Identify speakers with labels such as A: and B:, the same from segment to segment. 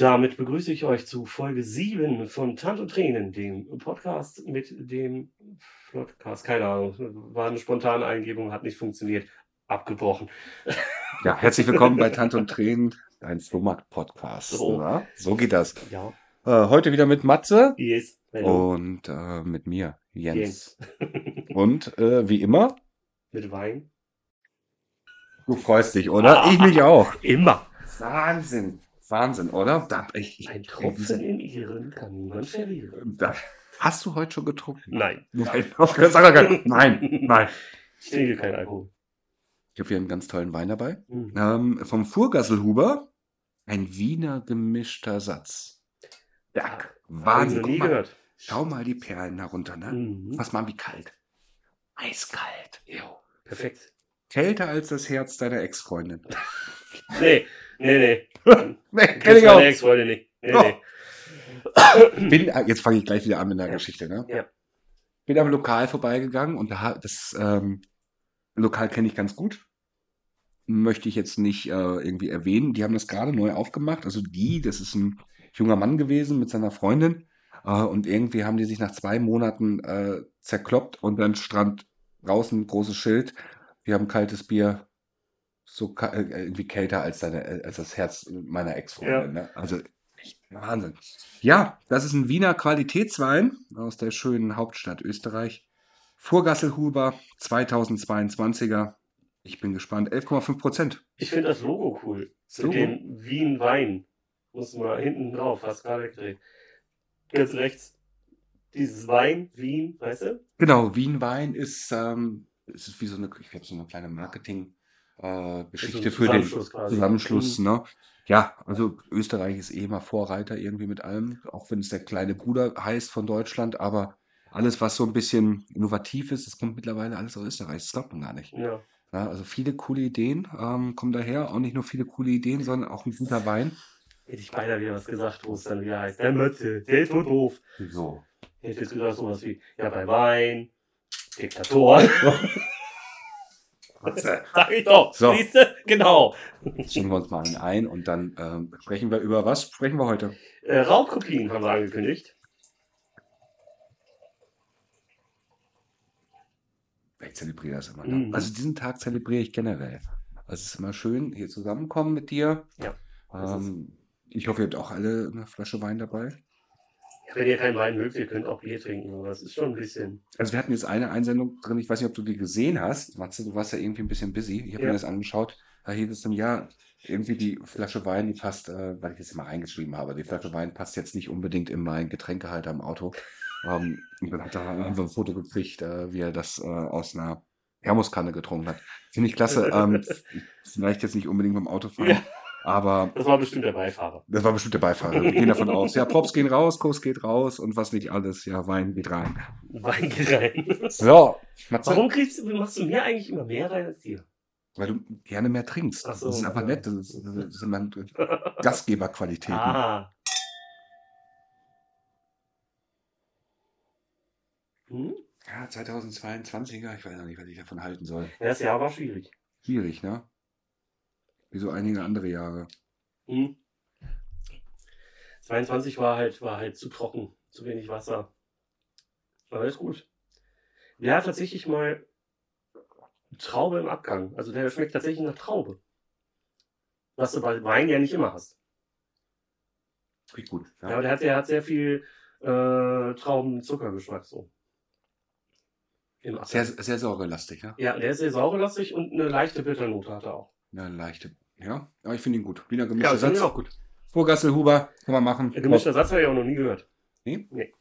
A: Und damit begrüße ich euch zu Folge 7 von Tanto Tränen, dem Podcast mit dem Podcast. Keine Ahnung, war eine spontane Eingebung, hat nicht funktioniert. Abgebrochen.
B: Ja, herzlich willkommen bei Tanto und Tränen, ein Flohmarkt-Podcast.
A: So.
B: So. so geht das.
A: Ja,
B: Äh, heute wieder mit Matze
A: yes.
B: Und äh, mit mir, Jens.
A: Jens.
B: Und äh, wie immer,
A: mit Wein.
B: du freust dich, oder? Ich mich auch.
A: Immer.
B: Wahnsinn. Wahnsinn, oder? Da, ich,
A: Ein Tropfen in Ihren kann niemand verlieren.
B: da, hast du heute schon getrunken?
A: Nein,
B: Nein, Fall. nein, nein.
A: ich trinke keinen Alkohol.
B: Ich habe hier einen ganz tollen Wein dabei.
A: Hm.
B: Ähm, vom Furgasselhuber ein Wiener gemischter Satz.
A: Hab ich
B: Wahnsinn.
A: nie
B: mal,
A: gehört.
B: schau mal die Perlen herunter, ne?
A: Mhm.
B: Fass mal an, wie kalt. Eiskalt.
A: Jo, perfekt.
B: Kälter als das Herz deiner Ex-Freundin.
A: Nee, nee, nee.
B: Nee,
A: Kenn
B: kenn ich auch.
A: Ex-Freundin nicht. Nee,
B: Oh.
A: nee.
B: Bin, ah, jetzt fange ich gleich wieder an mit der
A: Ja.
B: Geschichte, ne?
A: Ja.
B: Bin am Lokal vorbeigegangen und da, das ähm, Lokal kenne ich ganz gut. Möchte ich jetzt nicht äh, irgendwie erwähnen. Die haben das gerade neu aufgemacht. Also die, das ist ein junger Mann gewesen mit seiner Freundin. Äh, und irgendwie haben die sich nach zwei Monaten äh, zerkloppt und dann stand draußen ein großes Schild. Wir haben kaltes Bier, so äh, irgendwie kälter als, deine, äh, als das Herz meiner Ex-Freundin. Ne? Also echt Wahnsinn. Ja, das ist ein Wiener Qualitätswein aus der schönen Hauptstadt Österreich. Vorgasselhuber 2022er. Ich bin gespannt. 11,5 Prozent.
A: Ich finde das Logo cool. Mit
B: Logo?
A: dem Wien Wein. Muss mal hinten drauf, hast gerade weggedreht. Ganz rechts. Dieses Wein, Wien, weißt du?
B: Genau, Wien-Wein ist, ähm, ist wie so eine, ich glaube, so eine kleine Marketing- äh, Geschichte
A: So ein
B: für den
A: Zusammenschluss Mhm.
B: ne? Ja, also Österreich ist eh immer Vorreiter irgendwie mit allem, auch wenn es der kleine Bruder heißt von Deutschland, aber alles, was so ein bisschen innovativ ist, das kommt mittlerweile alles aus Österreich. Das glaubt man gar nicht.
A: Ja.
B: Ja, also viele coole Ideen ähm, kommen daher. Auch nicht nur viele coole Ideen, sondern auch ein guter Wein.
A: Hätte ich beinahe wieder was gesagt, wo es dann wieder heißt. Der Mötze, der ist so doof.
B: So.
A: Ich hätte jetzt gesagt sowas wie, ja, bei Wein, Diktator. Sag ich doch.
B: So.
A: Siehst du? Genau.
B: Jetzt schicken wir uns mal einen ein und dann ähm, sprechen wir über was? Sprechen wir heute?
A: Äh, Raubkopien haben wir angekündigt.
B: Ich zelebriere das immer. Ne?
A: Mhm.
B: Also diesen Tag zelebriere ich generell. Also es ist immer schön, hier zusammenkommen mit dir.
A: Ja,
B: Ähm, ich hoffe, ihr habt auch alle eine Flasche Wein dabei.
A: Wenn ihr keinen Wein mögt, ihr könnt auch Bier trinken. aber Das ist schon ein bisschen.
B: Also wir hatten jetzt eine Einsendung drin, ich weiß nicht, ob du die gesehen hast. Matze, du warst ja irgendwie ein bisschen busy. Ich habe
A: Ja.
B: mir das angeschaut. Da hieß es dann, ja, irgendwie die Flasche Wein, die passt, äh, weil ich das mal reingeschrieben habe, die Flasche Wein passt jetzt nicht unbedingt in meinen Getränkehalter im Auto. Ähm, und dann hat er haben wir ein Foto gekriegt, äh, wie er das äh, aus einer Thermoskanne getrunken hat. Finde ich klasse. Ähm, vielleicht jetzt nicht unbedingt beim Autofahren,
A: Ja.
B: Aber
A: Das war bestimmt der Beifahrer.
B: das war bestimmt der Beifahrer. Wir gehen davon aus. Ja, Props gehen raus, Kuss geht raus und was nicht alles. Ja, Wein geht rein.
A: Wein geht rein.
B: So, Matze.
A: Warum kriegst du, machst du mir eigentlich immer mehr rein als dir?
B: Weil du gerne mehr trinkst.
A: So,
B: das ist einfach
A: ja.
B: nett. Das, ist, das sind dann Gastgeberqualitäten.
A: Ah. Hm?
B: Ja, 2022er, ich weiß noch nicht, was ich davon halten soll.
A: Ja, Das Jahr war schwierig.
B: Schwierig, ne? Wie so einige andere Jahre.
A: Hm? 22 war halt, war halt zu trocken, zu wenig Wasser. Aber ist gut. Der hat tatsächlich mal Traube im Abgang. Also der schmeckt tatsächlich nach Traube. Was du bei Wein ja nicht immer hast.
B: Riecht gut.
A: Ja,
B: Ja.
A: aber der hat, der hat sehr viel äh, Trauben-Zuckergeschmack so.
B: Sehr, sehr säurelastig, ne?
A: Ja, der ist sehr sauerlastig und eine leichte Bitternote hat er auch.
B: Ja, eine leichte. Ja, aber ich finde ihn gut. Wiener
A: Ja,
B: gemischter
A: ich
B: Satz.
A: auch gut.
B: Vorgassel, Huber, kann man machen.
A: Gemischter Satz habe ich auch noch nie gehört.
B: Nee?
A: Nee.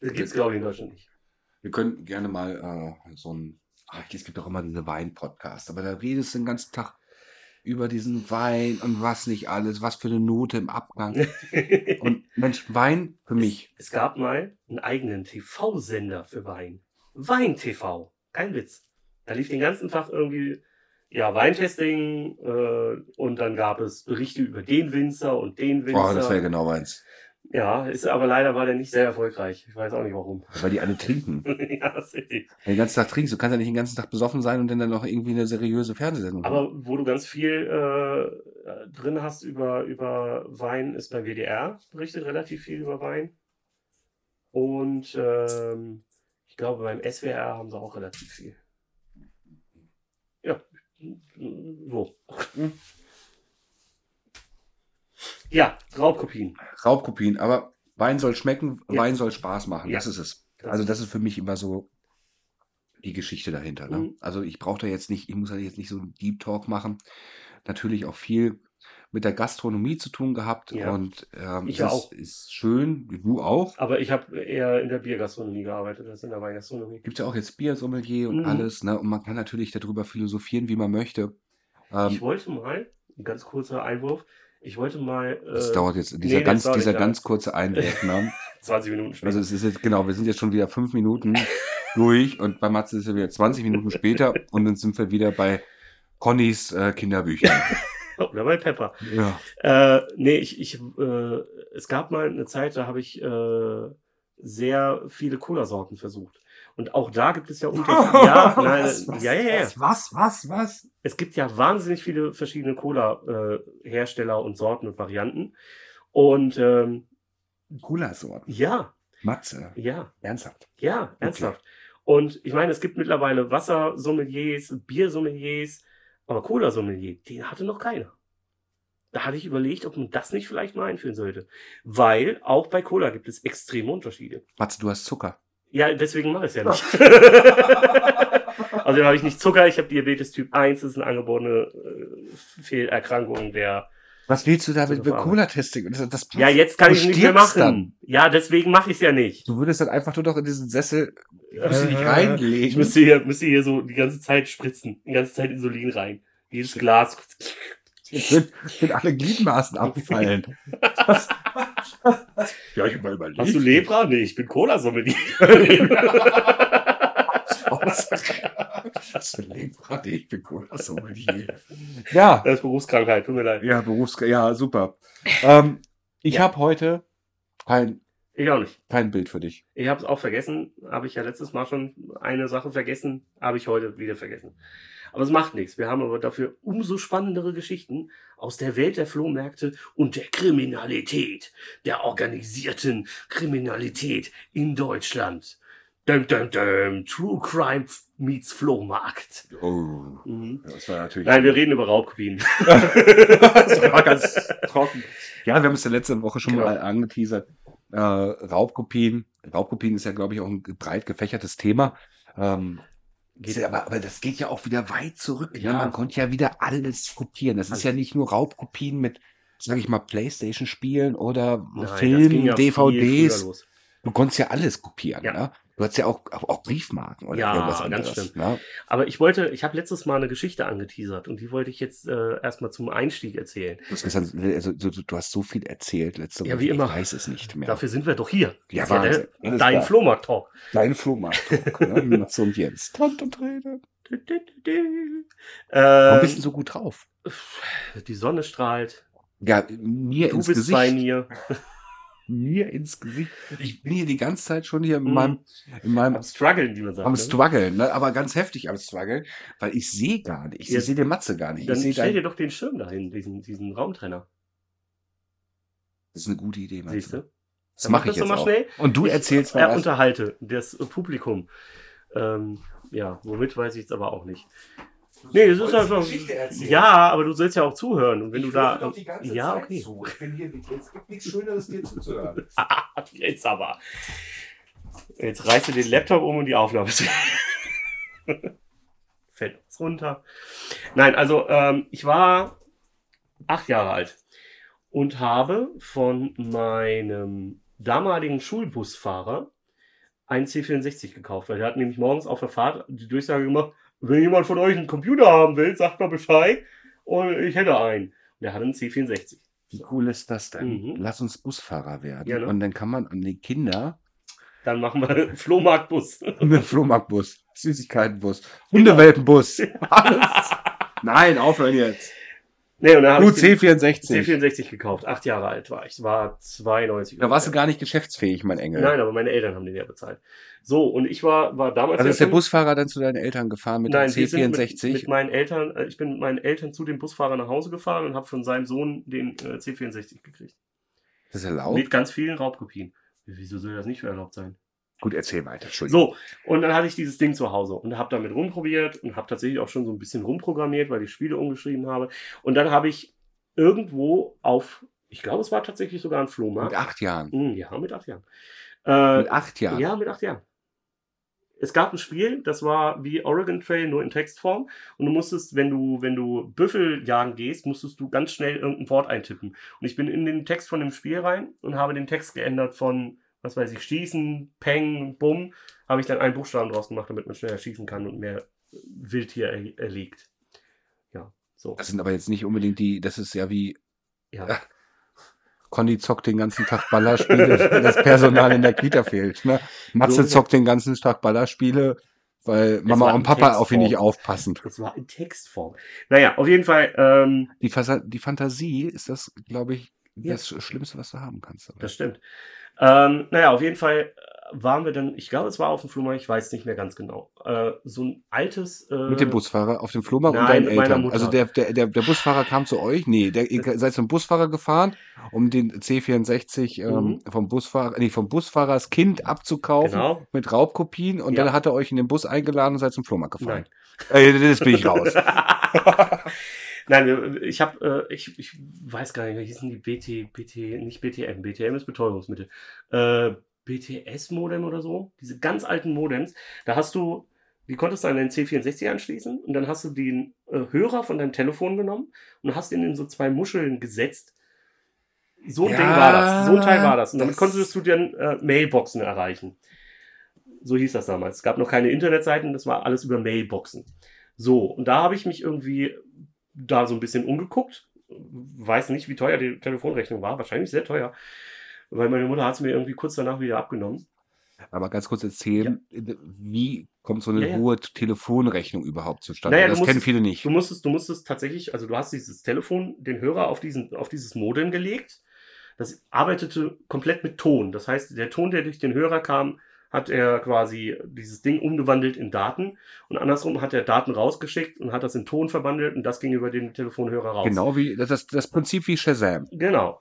A: Das gibt's glaube ich in Deutschland nicht.
B: Wir können gerne mal äh, so ein. Ach, es gibt doch immer diese Wein-Podcasts, aber da redest du den ganzen Tag über diesen Wein und was nicht alles, was für eine Note im Abgang. Und Mensch, Wein für mich.
A: Es gab mal einen eigenen TV-Sender für Wein. Wein TV. Kein Witz. Da lief den ganzen Tag irgendwie ja, Weintesting äh, und dann gab es Berichte über den Winzer und den Winzer.
B: Boah, das wäre genau meins.
A: Ja, ist aber leider war der nicht sehr erfolgreich. Ich weiß auch nicht warum.
B: Weil die alle trinken.
A: ja, das ist richtig.
B: Den ganzen Tag trinkst. Du kannst ja nicht den ganzen Tag besoffen sein und dann noch irgendwie eine seriöse Fernsehsendung
A: Aber wo du ganz viel äh, drin hast über, über Wein, ist bei WDR berichtet relativ viel über Wein. Und ähm, ich glaube, beim SWR haben sie auch relativ viel. Ja, so. Ja, Raubkopien.
B: Raubkopien, aber Wein soll schmecken,
A: Ja.
B: Wein soll Spaß machen.
A: Ja.
B: Das ist es. Also das ist für mich immer so die Geschichte dahinter. Ne?
A: Mhm.
B: Also ich brauche da jetzt nicht, ich muss da jetzt nicht so einen Deep Talk machen. Natürlich auch viel mit der Gastronomie zu tun gehabt
A: Ja.
B: und ähm,
A: Ich
B: ist,
A: auch.
B: ist schön, du auch.
A: Aber ich habe eher in der Biergastronomie gearbeitet als in der Weingastronomie.
B: Gibt ja auch jetzt Biersommelier und
A: Mhm.
B: alles, ne? Und man kann natürlich darüber philosophieren, wie man möchte. Ähm,
A: Ich wollte mal, ein ganz kurzer Einwurf, ich wollte mal
B: das
A: äh,
B: dauert jetzt, dieser
A: nee, das
B: ganz, dieser ganz kurze Einwurf. Ne?
A: 20 Minuten später.
B: Also es ist jetzt, genau, wir sind jetzt schon wieder fünf Minuten durch und bei Matze ist es wieder 20 Minuten später und dann sind wir wieder bei Connys äh, Kinderbüchern.
A: Oder bei Pepper.
B: Ja.
A: Äh, nee, ich, ich, äh, es gab mal eine Zeit, da habe ich äh, sehr viele Cola-Sorten versucht. Und auch da gibt es ja Unterschiede. ja, nein, ja, ja, ja.
B: was, was, was, was?
A: Es gibt ja wahnsinnig viele verschiedene Cola-Hersteller und Sorten und Varianten. Und ähm,
B: Cola-Sorten.
A: ja,
B: Matze.
A: ja,
B: Ernsthaft.
A: ja, ernsthaft. Und ich meine, es gibt mittlerweile Wassersommeliers, Biersommeliers, aber Cola-Sommelier, den hatte noch keiner. Da hatte ich überlegt, ob man das nicht vielleicht mal einführen sollte. Weil auch bei Cola gibt es extreme Unterschiede.
B: Matze, du hast Zucker.
A: Ja, deswegen mache ich es ja nicht. also habe ich nicht Zucker, ich habe Diabetes Typ 1, das ist eine angeborene äh, Fehlerkrankung der.
B: Was willst du damit mit. Cola-Testing? Das, das passt.
A: Ja, jetzt kann
B: Du
A: ich es nicht mehr machen.
B: dann.
A: Ja, deswegen mache ich es ja nicht.
B: Du würdest dann einfach nur noch in diesen Sessel müsst du dich
A: Äh,
B: reinlegen.
A: Ich müsste hier, müsste hier so die ganze Zeit spritzen, die ganze Zeit Insulin rein. Jedes Glas.
B: Jetzt wird, wird alle Gliedmaßen abfallen. ja, ich hab mal überlegt.
A: Hast du Lepra? Nee, ich bin Cola-Sommelier.
B: Lepra? Nee, ich bin Cola-Sommelier. Ja,
A: Das ist Berufskrankheit, tut mir leid.
B: ja, Berufs... Ja, super. Ähm, ich
A: Ja.
B: habe heute kein,
A: Ich auch nicht.
B: kein Bild für dich.
A: Ich habe es auch vergessen. Habe ich ja letztes Mal schon eine Sache vergessen. Habe ich heute wieder vergessen. Aber es macht nichts. Wir haben aber dafür umso spannendere Geschichten aus der Welt der Flohmärkte und der Kriminalität, der organisierten Kriminalität in Deutschland. Dum, dum, dum. True Crime meets Flohmarkt.
B: Oh,
A: Mhm.
B: das war natürlich...
A: Nein, wir reden über Raubkopien.
B: das war ganz trocken. Ja, wir haben es ja letzte Woche schon
A: Genau.
B: mal angeteasert. Äh, Raubkopien. Raubkopien ist ja, glaube ich, auch ein breit gefächertes Thema. Ähm,
A: Geht-
B: aber, aber das geht ja auch wieder weit zurück.
A: Ja.
B: Ne? Man konnte ja wieder alles kopieren. Das ist ja nicht nur Raubkopien mit, sage ich mal, Playstation-Spielen oder Filmen,
A: ja
B: DVDs. Du konntest ja alles kopieren.
A: Ja.
B: Ne? Du hattest ja auch, auch, Briefmarken oder
A: Ja,
B: irgendwas
A: ganz
B: anderes.
A: stimmt.
B: Ne?
A: Aber ich wollte, ich habe letztes Mal eine Geschichte angeteasert und die wollte ich jetzt äh, erstmal zum Einstieg erzählen.
B: Du, hast gesagt, also, du, du hast so viel erzählt letzte
A: Ja,
B: Woche.
A: wie immer.
B: Ich weiß es nicht mehr.
A: Dafür sind wir doch hier.
B: Ja,
A: Das
B: Wahnsinn.
A: der, dein. Flohmarkt-Talk.
B: Dein Flohmarkt. ne? Matze und Jens. Tant und Rede.
A: Du, du, du, du.
B: Warum
A: Ähm,
B: bist du so gut drauf?
A: die Sonne strahlt.
B: Ja, mir
A: Du
B: ins
A: bist
B: Gesicht.
A: bei mir.
B: Mir ins Gesicht. Ich bin hier die ganze Zeit schon hier in
A: Mhm.
B: meinem, in meinem
A: Am Struggeln, wie man sagt.
B: am
A: ne?
B: Struggeln, ne? aber ganz heftig am Struggeln, weil ich sehe gar nicht. Ich
A: Ja.
B: sehe den Matze gar nicht.
A: Dann
B: ich
A: stell dir doch den Schirm dahin, diesen, diesen Raumtrenner.
B: das ist eine gute Idee, Matze.
A: Siehst du?
B: Das mache
A: mach
B: ich
A: das
B: jetzt auch.
A: schnell.
B: Und du
A: Ich,
B: erzählst mal
A: äh,
B: was.
A: unterhalte das Publikum. Ähm, ja, womit weiß ich jetzt aber auch nicht. Nee, das ist einfach. Ja, aber du sollst ja auch zuhören. Und wenn du da. ja, okay.
B: Ich bin hier, es gibt nichts Schöneres, dir zuzuhören.
A: Jetzt aber. Jetzt reißt du den Laptop um und die Aufnahme ist Fällt was runter. Nein, also ähm, ich war acht Jahre alt und habe von meinem damaligen Schulbusfahrer einen C64 gekauft, weil der hat nämlich morgens auf der Fahrt die Durchsage gemacht, wenn jemand von euch einen Computer haben will, sagt mal Bescheid und ich hätte einen. Und der hatte einen C64.
B: Wie cool ist das denn?
A: Mhm.
B: Lass uns Busfahrer werden.
A: Ja, ne?
B: Und dann kann man an die Kinder
A: Dann machen wir Flohmarktbus.
B: einen Flohmarktbus, Süßigkeitenbus, Hundewelpenbus. Alles. Nein, aufhören jetzt.
A: Nee, und dann habe ich den
B: C64.
A: C64 gekauft. Acht Jahre alt war ich. War 92.
B: Da warst du gar nicht geschäftsfähig, mein Engel.
A: Nein, aber meine Eltern haben den ja bezahlt. So, und ich war, war damals.
B: Also ist der Busfahrer dann zu deinen Eltern gefahren mit
A: Nein,
B: dem
A: wir sind
B: C64?
A: Mit, mit meinen Eltern, äh, ich bin mit meinen Eltern zu dem Busfahrer nach Hause gefahren und habe von seinem Sohn den äh, C64 gekriegt.
B: das ist erlaubt?
A: Mit ganz vielen Raubkopien. Wieso soll das nicht erlaubt sein?
B: Gut, erzähl weiter. Entschuldigung.
A: So, und dann hatte ich dieses Ding zu Hause und habe damit rumprobiert und habe tatsächlich auch schon so ein bisschen rumprogrammiert, weil ich Spiele umgeschrieben habe. Und dann habe ich irgendwo auf, ich glaube, es war tatsächlich sogar ein Flohmarkt.
B: Mit acht Jahren.
A: Hm, Ja, mit acht Jahren. Äh,
B: Mit acht Jahren.
A: ja, mit acht Jahren. Es gab ein Spiel, das war wie Oregon Trail, nur in Textform. Und du musstest, wenn du, wenn du Büffel jagen gehst, musstest du ganz schnell irgendein Wort eintippen. Und ich bin in den Text von dem Spiel rein und habe den Text geändert von, was weiß ich, schießen, peng, bumm, habe ich dann einen Buchstaben draus gemacht, damit man schneller schießen kann und mehr Wildtier er, erlegt. Ja, so.
B: Das sind aber jetzt nicht unbedingt die, das ist ja wie,
A: Ja.
B: Conny zockt den ganzen Tag Ballerspiele, wenn das Personal in der Kita fehlt. Ne? Matze
A: So-
B: zockt den ganzen Tag Ballerspiele, weil Mama und Papa auf ihn nicht
A: Textform.
B: aufpassen.
A: Das war in Textform. Naja, auf jeden Fall, ähm,
B: Die, Fasa die Fantasie ist das, glaube ich,
A: Ja.
B: das Schlimmste, was du haben kannst. dabei.
A: Das stimmt. Ähm, naja, auf jeden Fall äh, waren wir dann, ich glaube, es war auf dem Flohmarkt, ich weiß nicht mehr ganz genau. Äh, so ein altes. Äh,
B: Mit dem Busfahrer auf dem Flohmarkt und
A: Nein,
B: deinen
A: mit meiner
B: Eltern.
A: Mutter.
B: Also der, der, der, der Busfahrer kam zu euch? Nee, der, ihr seid zum Busfahrer gefahren, um den C64 ähm,
A: Mhm.
B: vom Busfahrer, nee, vom Busfahrers Kind abzukaufen
A: Genau.
B: mit Raubkopien und
A: Ja.
B: dann hat er euch in den Bus eingeladen und seid zum Flohmarkt gefahren.
A: Nein.
B: Äh, das bin ich raus.
A: Nein, ich habe, äh, ich, ich weiß gar nicht, wie hießen die BT, BT, nicht BTM, BTM ist Betäubungsmittel. Äh, BTS-Modem oder so, diese ganz alten Modems, da hast du, die konntest du an den C64 anschließen und dann hast du den äh, Hörer von deinem Telefon genommen und hast ihn in so zwei Muscheln gesetzt. So ein
B: Ja,
A: Ding war das, so ein Teil war das. Und damit
B: das-
A: konntest du dann äh, Mailboxen erreichen. So hieß das damals. Es gab noch keine Internetseiten, das war alles über Mailboxen. So, und da habe ich mich irgendwie da so ein bisschen umgeguckt. Weiß nicht, wie teuer die Telefonrechnung war. Wahrscheinlich sehr teuer. Weil meine Mutter hat es mir irgendwie kurz danach wieder abgenommen.
B: Aber ganz kurz erzählen, wie kommt so eine
A: Ja, ja.
B: hohe Telefonrechnung überhaupt zustande?
A: Naja,
B: das
A: musst
B: kennen viele nicht.
A: Du musstest, du musstest tatsächlich, also du hast dieses Telefon, den Hörer auf, diesen, auf dieses Modem gelegt. Das arbeitete komplett mit Ton. Das heißt, der Ton, der durch den Hörer kam, hat er quasi dieses Ding umgewandelt in Daten und andersrum hat er Daten rausgeschickt und hat das in Ton verwandelt und das ging über den Telefonhörer raus.
B: Genau wie, das, das, Prinzip wie Shazam.
A: Genau.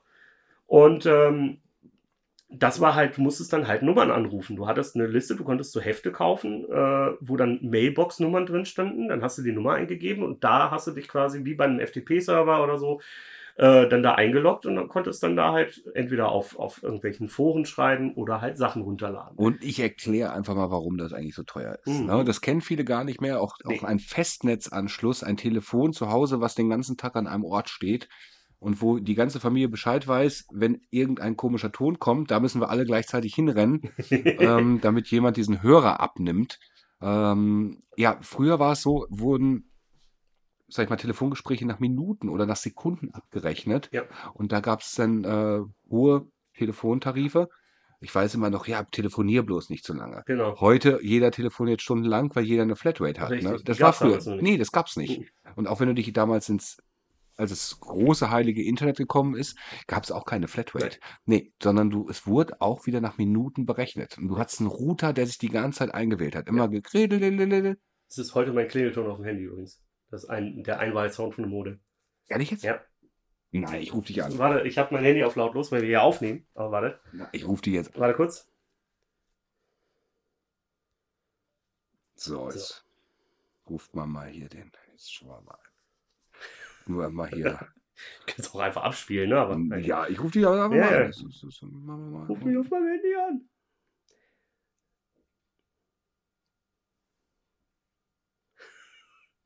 A: Und ähm, das war halt, du musstest dann halt Nummern anrufen. Du hattest eine Liste, du konntest so Hefte kaufen, äh, wo dann Mailbox-Nummern drin standen. Dann hast du die Nummer eingegeben und da hast du dich quasi wie bei einem FTP-Server oder so äh, dann da eingeloggt und dann konntest dann da halt entweder auf, auf irgendwelchen Foren schreiben oder halt Sachen runterladen.
B: Und ich erkläre einfach mal, warum das eigentlich so teuer ist.
A: Mhm.
B: Ne? Das kennen viele gar nicht mehr. Auch,
A: Nee.
B: auch ein Festnetzanschluss, ein Telefon zu Hause, was den ganzen Tag an einem Ort steht und wo die ganze Familie Bescheid weiß, wenn irgendein komischer Ton kommt, da müssen wir alle gleichzeitig hinrennen, ähm, damit jemand diesen Hörer abnimmt. Ähm, ja, früher war es so, wurden, sag ich mal, Telefongespräche nach Minuten oder nach Sekunden abgerechnet.
A: Ja.
B: Und da gab es dann äh, hohe Telefontarife. Ich weiß immer noch, ja, telefonier bloß nicht so lange.
A: genau.
B: Heute, jeder telefoniert stundenlang, weil jeder eine Flatrate hat. Ne? Das war früher. Nee, das gab's nicht. Und auch wenn du dich damals ins, als das große heilige Internet gekommen ist, gab es auch keine Flatrate. Nee, sondern du, es wurde auch wieder nach Minuten berechnet. Und du hattest einen Router, der sich die ganze Zeit eingewählt hat. Immer gekredelt.
A: Das ist heute mein Klingelton auf dem Handy übrigens. Das ist ein, der Einwahlsound von dem Modem.
B: Ehrlich jetzt?
A: Ja.
B: Nein, ich rufe dich an.
A: Warte, ich habe mein Handy auf lautlos, weil wir hier aufnehmen. Aber warte,
B: Ich rufe dich jetzt an.
A: warte kurz.
B: So, jetzt ruft man mal hier den. Jetzt schauen wir mal. Nur mal hier.
A: Ich kann es auch einfach abspielen, ne? Aber
B: ja, ich rufe dich aber
A: Ja,
B: mal an. Das das ist- machen wir mal.
A: Ruf mich auf meinem Handy an.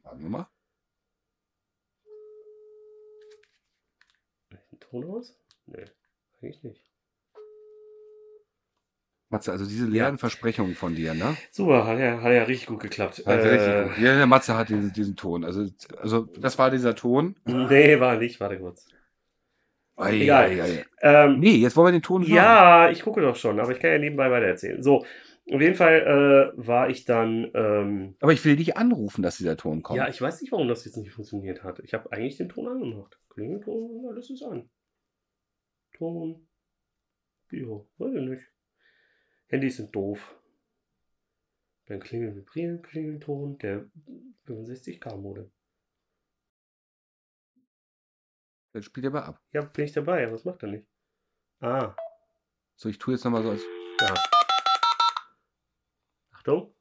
B: Warten wir mal.
A: Ein Ton aus? Nee, eigentlich nicht.
B: Matze, also diese leeren Versprechungen von dir, ne?
A: Super, hat ja, hat ja richtig gut geklappt.
B: Also
A: Äh,
B: richtig gut. Ja, der Matze hat diesen, diesen Ton. Also, also das war dieser Ton.
A: Nee, war nicht, warte kurz.
B: Ei,
A: Egal.
B: ei, ei.
A: Ähm,
B: Nee, jetzt wollen wir den Ton hören.
A: ja, ich gucke doch schon, aber ich kann ja nebenbei weiter erzählen. So, Auf jeden Fall äh, war ich dann. Ähm,
B: Aber ich will dich anrufen, dass dieser Ton kommt.
A: ja, ich weiß nicht, warum das jetzt nicht funktioniert hat. Ich habe eigentlich den Ton angemacht. Klingelton, alles ist an. Ton. Bio, weiß ich nicht. Handys sind doof. Dann klingel, vibrieren, Klingelton, der 65k Modem.
B: Dann spielt er mal ab.
A: Ja, bin ich dabei, aber was macht er nicht? Ah,
B: So, ich tue jetzt nochmal so als.
A: da. Achtung.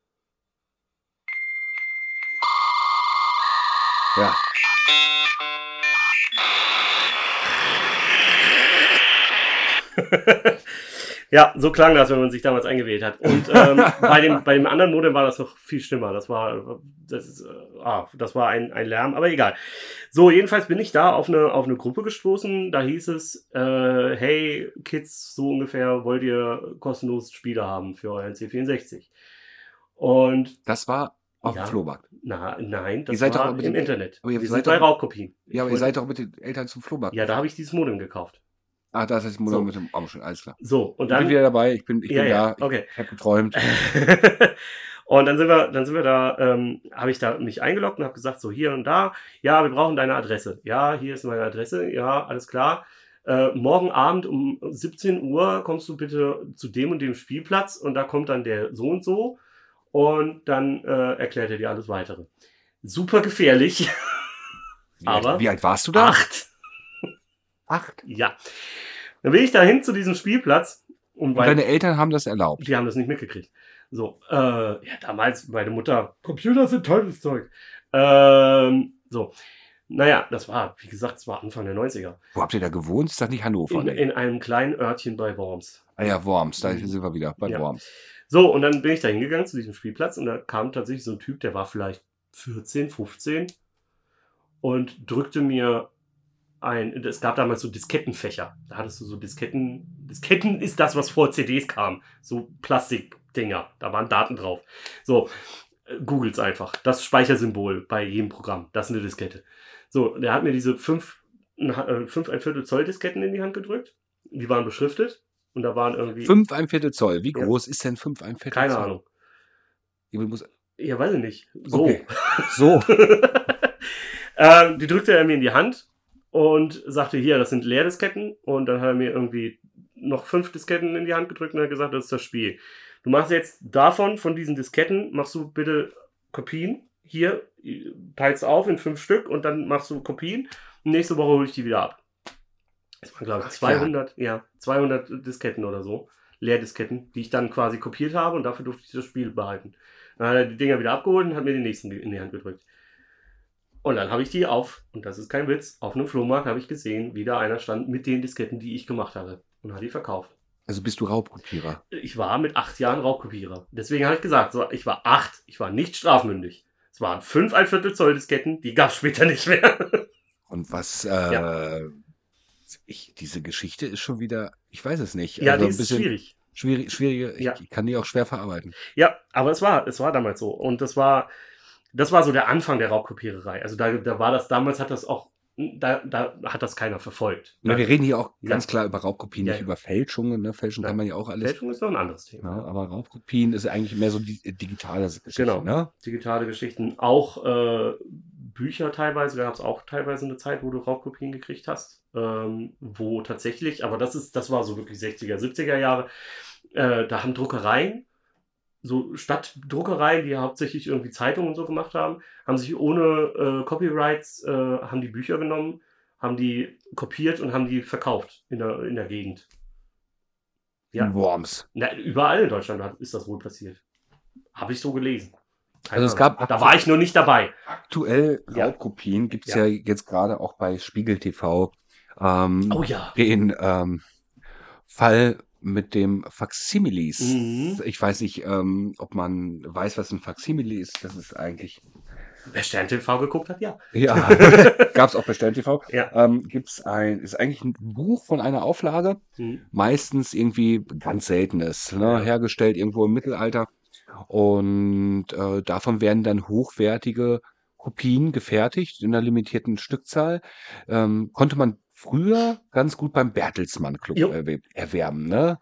B: Ja.
A: ja, so klang das, wenn man sich damals eingewählt hat. Und ähm, bei, dem, bei dem anderen Modem war das noch viel schlimmer. Das war, das ist, äh, ah, das war ein, ein Lärm, aber egal. So, jedenfalls bin ich da auf eine, auf eine Gruppe gestoßen. Da hieß es, äh, hey Kids, so ungefähr wollt ihr kostenlos Spiele haben für euren C64. Und
B: Das war auf
A: Ja.
B: dem Flohmarkt.
A: na, nein, das
B: Ihr seid
A: war
B: doch mit
A: im
B: dem-
A: Internet.
B: aber ihr
A: Wir
B: seid
A: sind bei
B: doch-
A: Raubkopien.
B: Ja, aber ihr seid doch mit den Eltern zum Flohmarkt.
A: Ja, da habe ich dieses Modem gekauft.
B: Ah, da ist das Modell
A: So.
B: mit dem schon, alles klar.
A: So, und
B: Ich bin
A: dann.
B: wieder dabei, ich bin, ich
A: Ja,
B: bin
A: ja,
B: da,
A: okay.
B: ich habe geträumt.
A: und dann sind wir, dann sind wir da, ähm, habe ich da mich eingeloggt und habe gesagt, so hier und da, ja, wir brauchen deine Adresse. Ja, hier ist meine Adresse, ja, alles klar. Äh, morgen Abend um 17 Uhr kommst du bitte zu dem und dem Spielplatz und da kommt dann der so und so und dann äh, erklärt er dir alles weitere. Super gefährlich.
B: Wie,
A: Aber-
B: alt, wie alt warst du da?
A: Acht.
B: Acht.
A: Ja. Dann bin ich da hin zu diesem Spielplatz und
B: Und deine Eltern haben das erlaubt.
A: die haben das nicht mitgekriegt. So, äh, ja, damals meine Mutter, Computer sind tolles Zeug. Ähm, so, naja, das war, wie gesagt, es war Anfang der 90er.
B: Wo habt ihr da gewohnt? Ist das nicht Hannover?
A: In, in einem kleinen Örtchen bei Worms.
B: ah ja, Worms, da sind wir wieder, bei
A: Ja.
B: Worms.
A: So, und dann bin ich da hingegangen zu diesem Spielplatz und da kam tatsächlich so ein Typ, der war vielleicht 14, 15 und drückte mir ein, es gab damals so Diskettenfächer. Da hattest du so Disketten. Disketten ist das, was vor CDs kam. So Plastikdinger. Da waren Daten drauf. So, googelt's einfach. Das Speichersymbol bei jedem Programm. Das ist eine Diskette. So, der hat mir diese 5, äh, ein Viertel Zoll Disketten in die Hand gedrückt. Die waren beschriftet. Und da waren irgendwie.
B: Fünf ein Viertel Zoll. Wie
A: Ja.
B: groß ist denn fünf ein Viertel
A: keine
B: Zoll?
A: Ahnung.
B: Ich muss,
A: Ja, weiß ich nicht. So.
B: Okay. so.
A: ähm, die drückte er mir in die Hand und sagte, hier, das sind Leerdisketten. Und dann hat er mir irgendwie noch fünf Disketten in die Hand gedrückt und hat gesagt, das ist das Spiel. Du machst jetzt davon, von diesen Disketten, machst du bitte Kopien. Hier, teilst auf in fünf Stück und dann machst du Kopien. Und nächste Woche hole ich die wieder ab. Das waren, glaube ich,
B: Ach,
A: 200, ja, 200 Disketten oder so. Leerdisketten, die ich dann quasi kopiert habe und dafür durfte ich das Spiel behalten. Dann hat er die Dinger wieder abgeholt und hat mir die nächsten in die Hand gedrückt. Und dann habe ich die auf, und das ist kein Witz, auf einem Flohmarkt habe ich gesehen, wie da einer stand mit den Disketten, die ich gemacht habe. Und hat die verkauft.
B: Also bist du Raubkopierer.
A: Ich war mit acht Jahren Raubkopierer. Deswegen habe ich gesagt, so, ich war acht, ich war nicht strafmündig. Es waren fünf ein Viertel Zoll Disketten, die gab es später nicht mehr.
B: Und was, äh, ich, diese Geschichte ist schon wieder, ich weiß es nicht.
A: ja,
B: also
A: die ist schwierig.
B: schwierig, schwierige, ich
A: Ja.
B: kann die auch schwer verarbeiten.
A: Ja, aber es war, es war damals so. Und das war, das war so der Anfang der Raubkopiererei. Also da, da war das, damals hat das auch, da, da hat das keiner verfolgt.
B: Na, wir reden hier auch
A: Ja.
B: ganz klar über Raubkopien,
A: Ja,
B: nicht
A: ja.
B: über Fälschungen. Ne? Fälschung kann man ja auch alles.
A: Fälschung ist noch ein anderes Thema.
B: Ja, aber Raubkopien ist eigentlich mehr so die äh, digitale Geschichte.
A: Genau.
B: Ne?
A: digitale Geschichten, auch äh, Bücher teilweise, da gab es auch teilweise eine Zeit, wo du Raubkopien gekriegt hast, ähm, wo tatsächlich, aber das ist, das war so wirklich 60er, 70er Jahre, äh, da haben Druckereien, so Stadtdruckereien, die hauptsächlich irgendwie Zeitungen und so gemacht haben, haben sich ohne äh, Copyrights, äh, haben die Bücher genommen, haben die kopiert und haben die verkauft in der, in der Gegend. Ja.
B: In Worms.
A: Na, überall in Deutschland hat- ist das wohl passiert. Habe ich so gelesen. Keine
B: Also es gab-
A: da war ich noch nicht dabei.
B: Aktuell
A: Ja.
B: Raubkopien gibt es
A: Ja.
B: ja. jetzt gerade auch bei Spiegel TV. Ähm,
A: Oh ja.
B: Den ähm, Fall mit dem Faximilis.
A: Mhm.
B: Ich weiß nicht, ähm, ob man weiß, was ein Faximile ist. Das ist eigentlich.
A: Wer Stern TV geguckt hat, ja.
B: Ja, gab es auch bei Stern TV.
A: Ja.
B: Ähm, gibt's ein, ist eigentlich ein Buch von einer Auflage,
A: Mhm.
B: meistens irgendwie ganz seltenes, ne, hergestellt irgendwo im Mittelalter. Und äh, davon werden dann hochwertige Kopien gefertigt in einer limitierten Stückzahl. Ähm, konnte man früher ganz gut beim Bertelsmann Club
A: Jo.
B: erwe- erwerben, ne?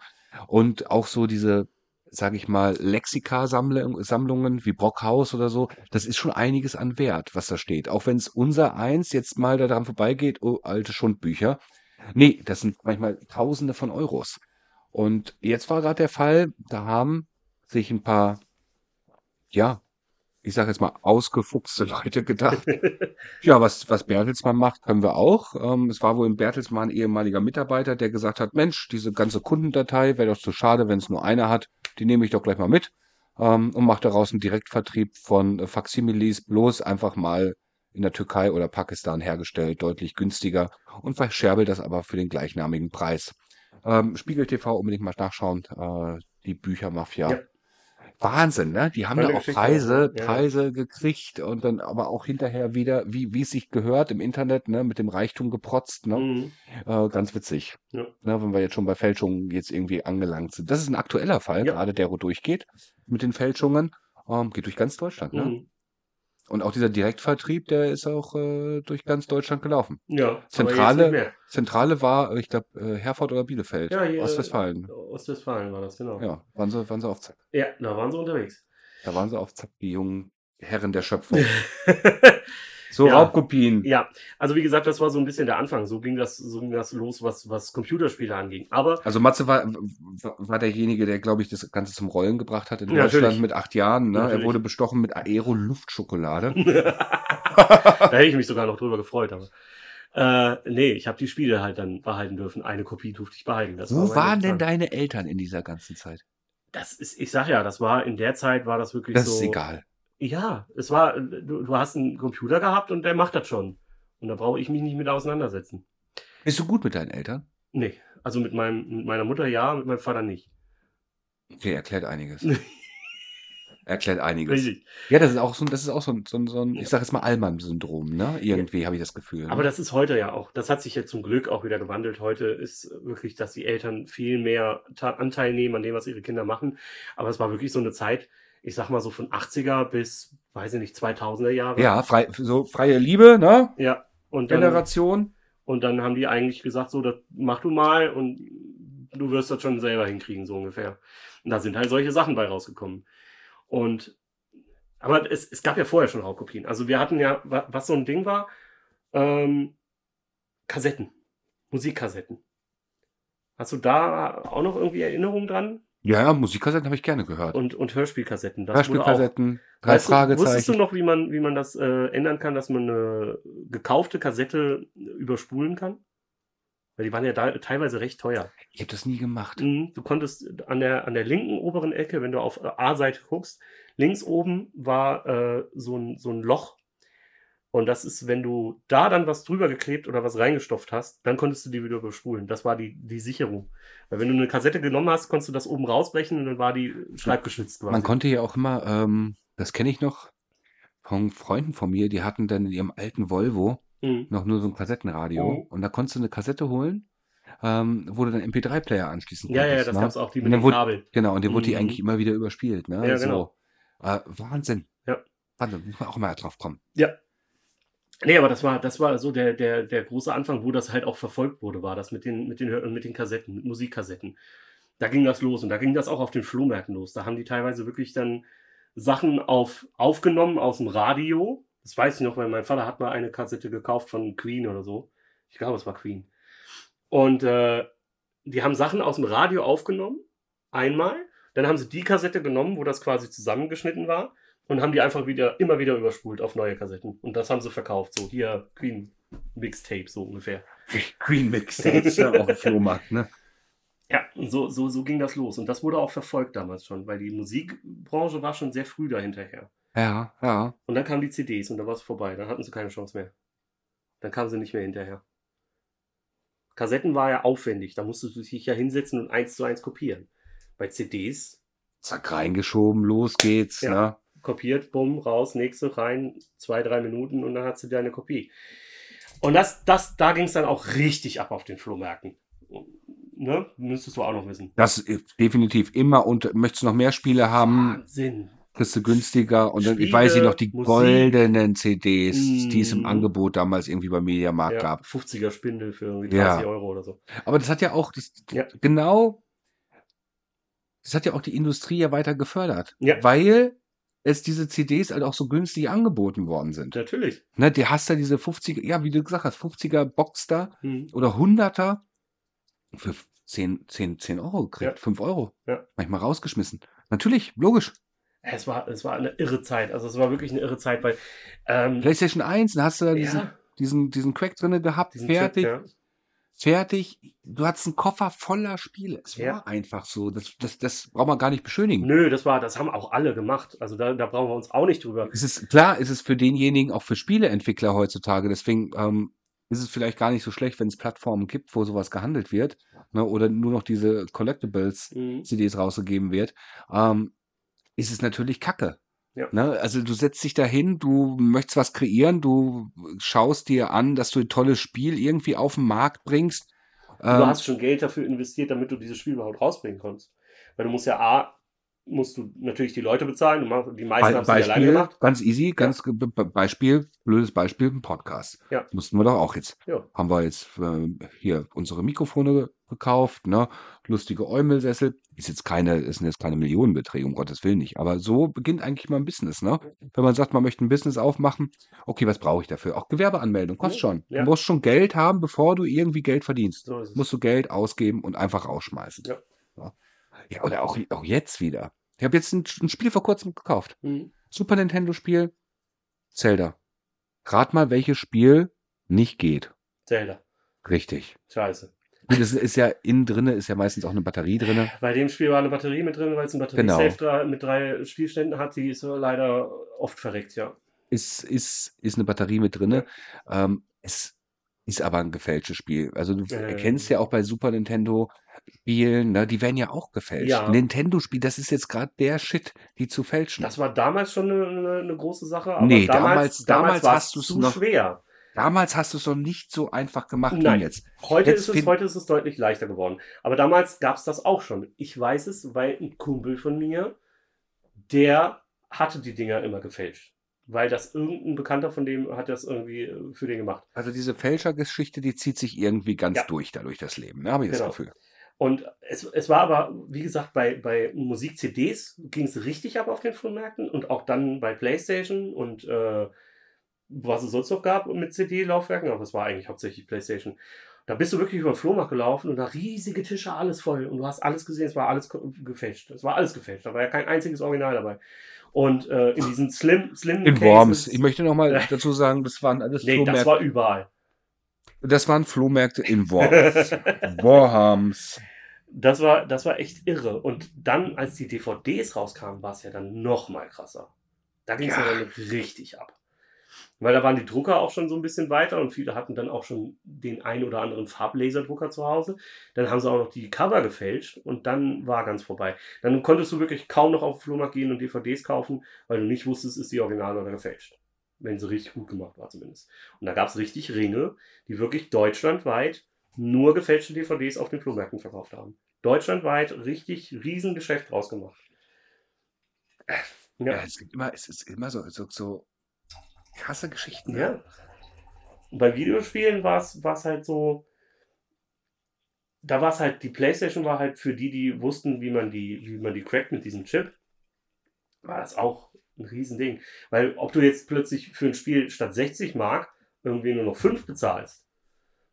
B: Und auch so diese sage ich mal, Lexika-Sammlungen wie Brockhaus oder so, das ist schon einiges an Wert, was da steht. Auch wenn es unser eins jetzt mal daran vorbeigeht, oh, alte Schundbücher. Nee, das sind manchmal Tausende von Euros. Und jetzt war gerade der Fall, da haben sich ein paar, ja, ich sage jetzt mal, ausgefuchste Leute gedacht. ja, was, was Bertelsmann macht, können wir auch. Ähm, es war wohl im Bertelsmann ehemaliger Mitarbeiter, der gesagt hat, Mensch, diese ganze Kundendatei wäre doch zu schade, wenn es nur einer hat. Die nehme ich doch gleich mal mit ähm, und mache daraus einen Direktvertrieb von Faximilis, bloß einfach mal in der Türkei oder Pakistan hergestellt, deutlich günstiger und verscherbelt das aber für den gleichnamigen Preis. Ähm, Spiegel TV unbedingt mal nachschauen, äh, die Büchermafia. Ja. Wahnsinn, ne? Die haben ja auch Preise, ja. Preise gekriegt und dann aber auch hinterher wieder, wie, wie es sich gehört im Internet, ne, mit dem Reichtum geprotzt, ne? Mhm. Äh, ganz witzig. Ja. Ne, wenn wir jetzt schon bei Fälschungen jetzt irgendwie angelangt sind. Das ist ein aktueller Fall, ja. gerade der, wo durchgeht mit den Fälschungen. Ähm, geht durch ganz Deutschland, ne? Mhm. Und auch dieser Direktvertrieb, der ist auch äh, durch ganz Deutschland gelaufen.
A: Ja.
B: Zentrale, Zentrale war, ich glaube, äh, Herford oder Bielefeld. Ja, hier, Ostwestfalen.
A: Ostwestfalen war das, genau.
B: Ja, waren sie, waren sie auf Zack.
A: Ja, da waren sie unterwegs.
B: Da waren sie auf Zack, die jungen Herren der Schöpfung. So ja, Raubkopien.
A: Ja, also wie gesagt, das war so ein bisschen der Anfang. So ging das, so ging das los, was, was Computerspiele anging. Aber
B: also Matze war, war derjenige, der, glaube ich, das Ganze zum Rollen gebracht hat in Deutschland natürlich. mit acht Jahren. Ne? Er wurde bestochen mit Aero-Luftschokolade.
A: da hätte ich mich sogar noch drüber gefreut. Aber. Äh, nee, ich habe die Spiele halt dann behalten dürfen. Eine Kopie durfte ich behalten.
B: Das Wo war waren denn deine Eltern in dieser ganzen Zeit?
A: Das ist, ich sag ja, das war in der Zeit war das wirklich
B: das
A: so.
B: Das ist egal.
A: Ja, es war, du, du hast einen Computer gehabt und der macht das schon. Und da brauche ich mich nicht mit auseinandersetzen.
B: Bist du gut mit deinen Eltern?
A: Nee, also mit, meinem, mit meiner Mutter ja, mit meinem Vater nicht.
B: Okay, erklärt einiges. erklärt einiges. Richtig. Ja, das ist auch so, das ist auch so, so, so ein, ich sag jetzt mal Allmann-Syndrom, ne? Irgendwie ja. habe ich das Gefühl.
A: Aber das ist heute ja auch, das hat sich jetzt zum Glück auch wieder gewandelt. Heute ist wirklich, dass die Eltern viel mehr Anteil nehmen an dem, was ihre Kinder machen. Aber es war wirklich so eine Zeit, ich sag mal so von 80er bis, weiß ich nicht, 2000er Jahre.
B: Ja, frei, so freie Liebe, ne?
A: Ja.
B: Und dann, Generation.
A: Und dann haben die eigentlich gesagt, so, das mach du mal und du wirst das schon selber hinkriegen, so ungefähr. Und da sind halt solche Sachen bei rausgekommen. Und, aber es, es gab ja vorher schon Raubkopien. Also wir hatten ja, was so ein Ding war, ähm, Kassetten, Musikkassetten. Hast du da auch noch irgendwie Erinnerungen dran?
B: Ja, ja, Musikkassetten habe ich gerne gehört.
A: Und, und Hörspielkassetten.
B: Das Hörspielkassetten, drei weißt Fragezeichen.
A: Du, wusstest du noch, wie man, wie man das äh, ändern kann, dass man eine gekaufte Kassette überspulen kann? Weil die waren ja da, teilweise recht teuer.
B: Ich habe das nie gemacht.
A: Mhm, du konntest an der, an der linken oberen Ecke, wenn du auf A-Seite guckst, links oben war äh, so, ein, so ein Loch und das ist, wenn du da dann was drüber geklebt oder was reingestopft hast, dann konntest du die wieder überspulen. Das war die, die Sicherung. Weil wenn du eine Kassette genommen hast, konntest du das oben rausbrechen und dann war die schreibgeschützt.
B: Quasi. Man konnte ja auch immer, ähm, das kenne ich noch von Freunden von mir, die hatten dann in ihrem alten Volvo mhm. noch nur so ein Kassettenradio. Mhm. Und da konntest du eine Kassette holen, ähm, wo du dann MP3-Player anschließen
A: konntest. Ja, ja, das ne? gab es auch, die mit dem Kabel.
B: Genau, und dann wurde die mhm. eigentlich immer wieder überspielt. Ne?
A: Ja, genau.
B: Äh, Wahnsinn. Ja. Wahnsinn, muss man auch mal drauf kommen.
A: Ja, Nee, aber das war, das war so der, der, der große Anfang, wo das halt auch verfolgt wurde, war das mit den, mit den, mit den Kassetten, mit Musikkassetten. Da ging das los und da ging das auch auf den Flohmärkten los. Da haben die teilweise wirklich dann Sachen auf, aufgenommen aus dem Radio. Das weiß ich noch, weil mein Vater hat mal eine Kassette gekauft von Queen oder so. Ich glaube, es war Queen. Und äh, die haben Sachen aus dem Radio aufgenommen, einmal. Dann haben sie die Kassette genommen, wo das quasi zusammengeschnitten war und haben die einfach wieder, immer wieder überspult auf neue Kassetten. Und das haben sie verkauft. So, hier Queen Mixtape, so ungefähr.
B: Queen Mixtape ja auch ein Flohmarkt, ne?
A: Ja, und so, so, so ging das los. Und das wurde auch verfolgt damals schon, weil die Musikbranche war schon sehr früh dahinterher.
B: Ja, ja.
A: Und dann kamen die CDs und da war es vorbei. Dann hatten sie keine Chance mehr. Dann kamen sie nicht mehr hinterher. Kassetten war ja aufwendig. Da musstest du dich ja hinsetzen und eins zu eins kopieren. Bei CDs.
B: Zack, reingeschoben, los geht's, ja. ne?
A: Kopiert, bumm, raus, nächste rein, zwei, drei Minuten und dann hat sie deine Kopie. Und das, das, da ging es dann auch richtig ab auf den Flohmärkten. Ne? Müsstest du auch noch wissen.
B: Das ist definitiv immer und möchtest du noch mehr Spiele haben?
A: Wahnsinn.
B: Kriegst du günstiger und dann, ich weiß nicht noch, die Musik, goldenen CDs, mm, die es im Angebot damals irgendwie beim Mediamarkt ja, gab.
A: 50er Spindel für irgendwie 30 ja. Euro oder so.
B: Aber das hat ja auch das, ja. genau das hat ja auch die Industrie ja weiter gefördert.
A: Ja.
B: Weil es diese CDs halt auch so günstig angeboten worden sind.
A: Natürlich.
B: Ne, die hast ja diese 50er, ja, wie du gesagt hast, 50er Box da
A: Mhm.
B: oder 100er für 10, 10, 10 Euro gekriegt,
A: Ja.
B: 5 Euro.
A: Ja.
B: Manchmal rausgeschmissen. Natürlich, logisch.
A: Es war, es war eine irre Zeit. Also es war wirklich eine irre Zeit, weil ähm,
B: PlayStation 1, da hast du da diesen,
A: ja,
B: diesen, diesen Crack drinne gehabt,
A: diesen
B: fertig,
A: Chip, ja.
B: Fertig. Du hattest einen Koffer voller Spiele. Es war
A: Ja.
B: einfach so. Das, das, das braucht man gar nicht beschönigen.
A: Nö, das war, das haben auch alle gemacht. Also da, da brauchen wir uns auch nicht drüber.
B: Es ist klar, ist es für denjenigen, auch für Spieleentwickler heutzutage, deswegen ähm, ist es vielleicht gar nicht so schlecht, wenn es Plattformen gibt, wo sowas gehandelt wird, ne, oder nur noch diese Collectibles
A: Mhm.
B: CDs rausgegeben wird, ähm, ist es natürlich Kacke.
A: Ja.
B: Ne? Also du setzt dich dahin, du möchtest was kreieren, du schaust dir an, dass du ein tolles Spiel irgendwie auf den Markt bringst.
A: Du
B: Ähm,
A: hast schon Geld dafür investiert, damit du dieses Spiel überhaupt rausbringen konntest. Weil du musst ja A, musst du natürlich die Leute bezahlen. Die meisten
B: Be
A: haben es alleine gemacht.
B: ganz easy, ganz Be- Beispiel, blödes Beispiel, ein Podcast.
A: Ja.
B: Mussten wir doch auch jetzt.
A: Ja.
B: Haben wir jetzt äh, hier unsere Mikrofone gekauft, ne? Lustige Eumelsessel. Ist jetzt keine, ist sind jetzt keine Millionenbeträge, um Gottes Willen nicht. Aber so beginnt eigentlich mal ein Business, ne? Wenn man sagt, man möchte ein Business aufmachen, okay, was brauche ich dafür? Auch Gewerbeanmeldung, kostet
A: Ja,
B: schon.
A: ja.
B: Du musst schon Geld haben, bevor du irgendwie Geld verdienst.
A: So.
B: Musst du Geld ausgeben und einfach rausschmeißen.
A: Ja.
B: Ja, ja oder auch, auch jetzt wieder. Ich habe jetzt ein, ein Spiel vor kurzem gekauft.
A: Mhm.
B: Super Nintendo Spiel, Zelda. Rat mal, welches Spiel nicht geht.
A: Zelda.
B: Richtig.
A: Scheiße.
B: Gut, es ist ja innen drinne, ist ja meistens auch eine Batterie drinne.
A: Bei dem Spiel war eine Batterie mit drin, weil es ein
B: Genau.
A: Batteriesafe drei- mit drei Spielständen hat. Die ist leider oft verreckt, ja.
B: Ist, ist, ist eine Batterie mit drinne. Ähm, es ist aber ein gefälschtes Spiel. Also du
A: Ähm.
B: erkennst ja auch bei Super Nintendo Spielen, ne, die werden ja auch gefälscht.
A: Ja.
B: Nintendo-Spiel, das ist jetzt gerade der Shit, die zu fälschen.
A: Das war damals schon eine, eine, große Sache, aber
B: Nee,
A: damals,
B: damals- damals
A: war
B: hast
A: es
B: du's
A: zu
B: noch-
A: schwer.
B: Damals hast du es noch nicht so einfach gemacht
A: Nein.
B: wie jetzt.
A: Heute
B: Jetzt
A: ist, es, heute ist es deutlich leichter geworden. Aber damals gab es das auch schon. Ich weiß es, weil ein Kumpel von mir, der hatte die Dinger immer gefälscht. Weil das irgendein Bekannter von dem hat das irgendwie äh, für den gemacht.
B: Also diese Fälschergeschichte, die zieht sich irgendwie ganz
A: Ja.
B: durch da durch das Leben. Ne? Habe ich das
A: Genau.
B: Gefühl.
A: Und es, es war aber, wie gesagt, bei, bei Musik-CDs ging es richtig ab auf den Flohmärkten und auch dann bei PlayStation und äh, was es sonst noch gab mit CD-Laufwerken, aber es war eigentlich hauptsächlich PlayStation. Da bist du wirklich über den Flohmarkt gelaufen und da riesige Tische, alles voll und du hast alles gesehen, es war alles gefälscht. Es war alles gefälscht, da war ja kein einziges Original dabei. Und äh, in diesen Slim, Slim
B: In
A: Cases-
B: Worms. Ich möchte noch mal
A: Ja.
B: dazu sagen, das waren alles
A: Nee, das
B: Flohmärkte.
A: war überall.
B: Das waren Flohmärkte in Worms. Worms.
A: Das war, das war echt irre. Und dann, als die DVDs rauskamen, war es ja dann noch mal krasser. Da ging es ja.
B: Ja.
A: dann richtig ab. Weil da waren die Drucker auch schon so ein bisschen weiter und viele hatten dann auch schon den ein oder anderen Farblaserdrucker zu Hause. Dann haben sie auch noch die Cover gefälscht und dann war ganz vorbei. Dann konntest du wirklich kaum noch auf den Flohmarkt gehen und DVDs kaufen, weil du nicht wusstest, ist die original oder gefälscht. Wenn sie richtig gut gemacht war zumindest. Und da gab es richtig Ringe, die wirklich deutschlandweit nur gefälschte DVDs auf den Flohmärkten verkauft haben. Deutschlandweit richtig riesen Geschäft draus gemacht.
B: Ja, es gibt immer, es ist immer so, so, so krasse Geschichten. ne?
A: Ja. Und bei Videospielen war es halt so, da war es halt, die Playstation war halt für die, die wussten, wie man die, wie man die crackt mit diesem Chip, war das auch ein Riesending. Weil ob du jetzt plötzlich für ein Spiel statt 60 Mark irgendwie nur noch 5 bezahlst,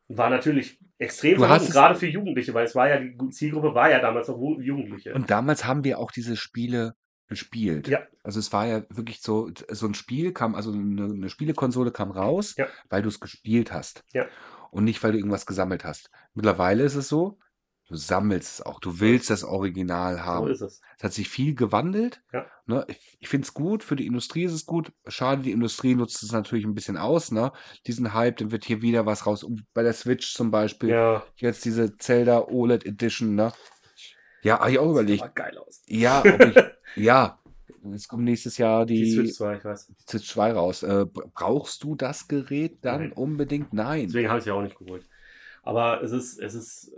A: war natürlich extrem
B: Du hast
A: verlockend,
B: es-
A: gerade für Jugendliche, weil es war ja, die Zielgruppe war ja damals auch Jugendliche.
B: Und damals haben wir auch diese Spiele gespielt.
A: Ja.
B: Also es war ja wirklich so, so ein Spiel kam, also eine, eine Spielekonsole kam raus,
A: Ja.
B: weil du es gespielt hast.
A: Ja.
B: Und nicht, weil du irgendwas gesammelt hast. Mittlerweile ist es so, du sammelst es auch, du willst das Original
A: so
B: haben.
A: ist es.
B: Es hat sich viel gewandelt.
A: Ja.
B: Ne? Ich, ich finde es gut, für die Industrie ist es gut. Schade, die Industrie nutzt es natürlich ein bisschen aus. Ne? Diesen Hype, dann wird hier wieder was raus. Und bei der Switch zum Beispiel,
A: Ja,
B: jetzt diese Zelda OLED Edition. Ne? Ja, habe ich auch überlegt.
A: aber geil aus.
B: Ja, ob ich, ja, es kommt nächstes Jahr die,
A: Die Switch 2, ich weiß.
B: Switch 2 raus. Äh, br- brauchst du das Gerät dann
A: Nein.
B: unbedingt? Nein.
A: Deswegen habe ich es ja auch nicht geholt. Aber es ist, es ist.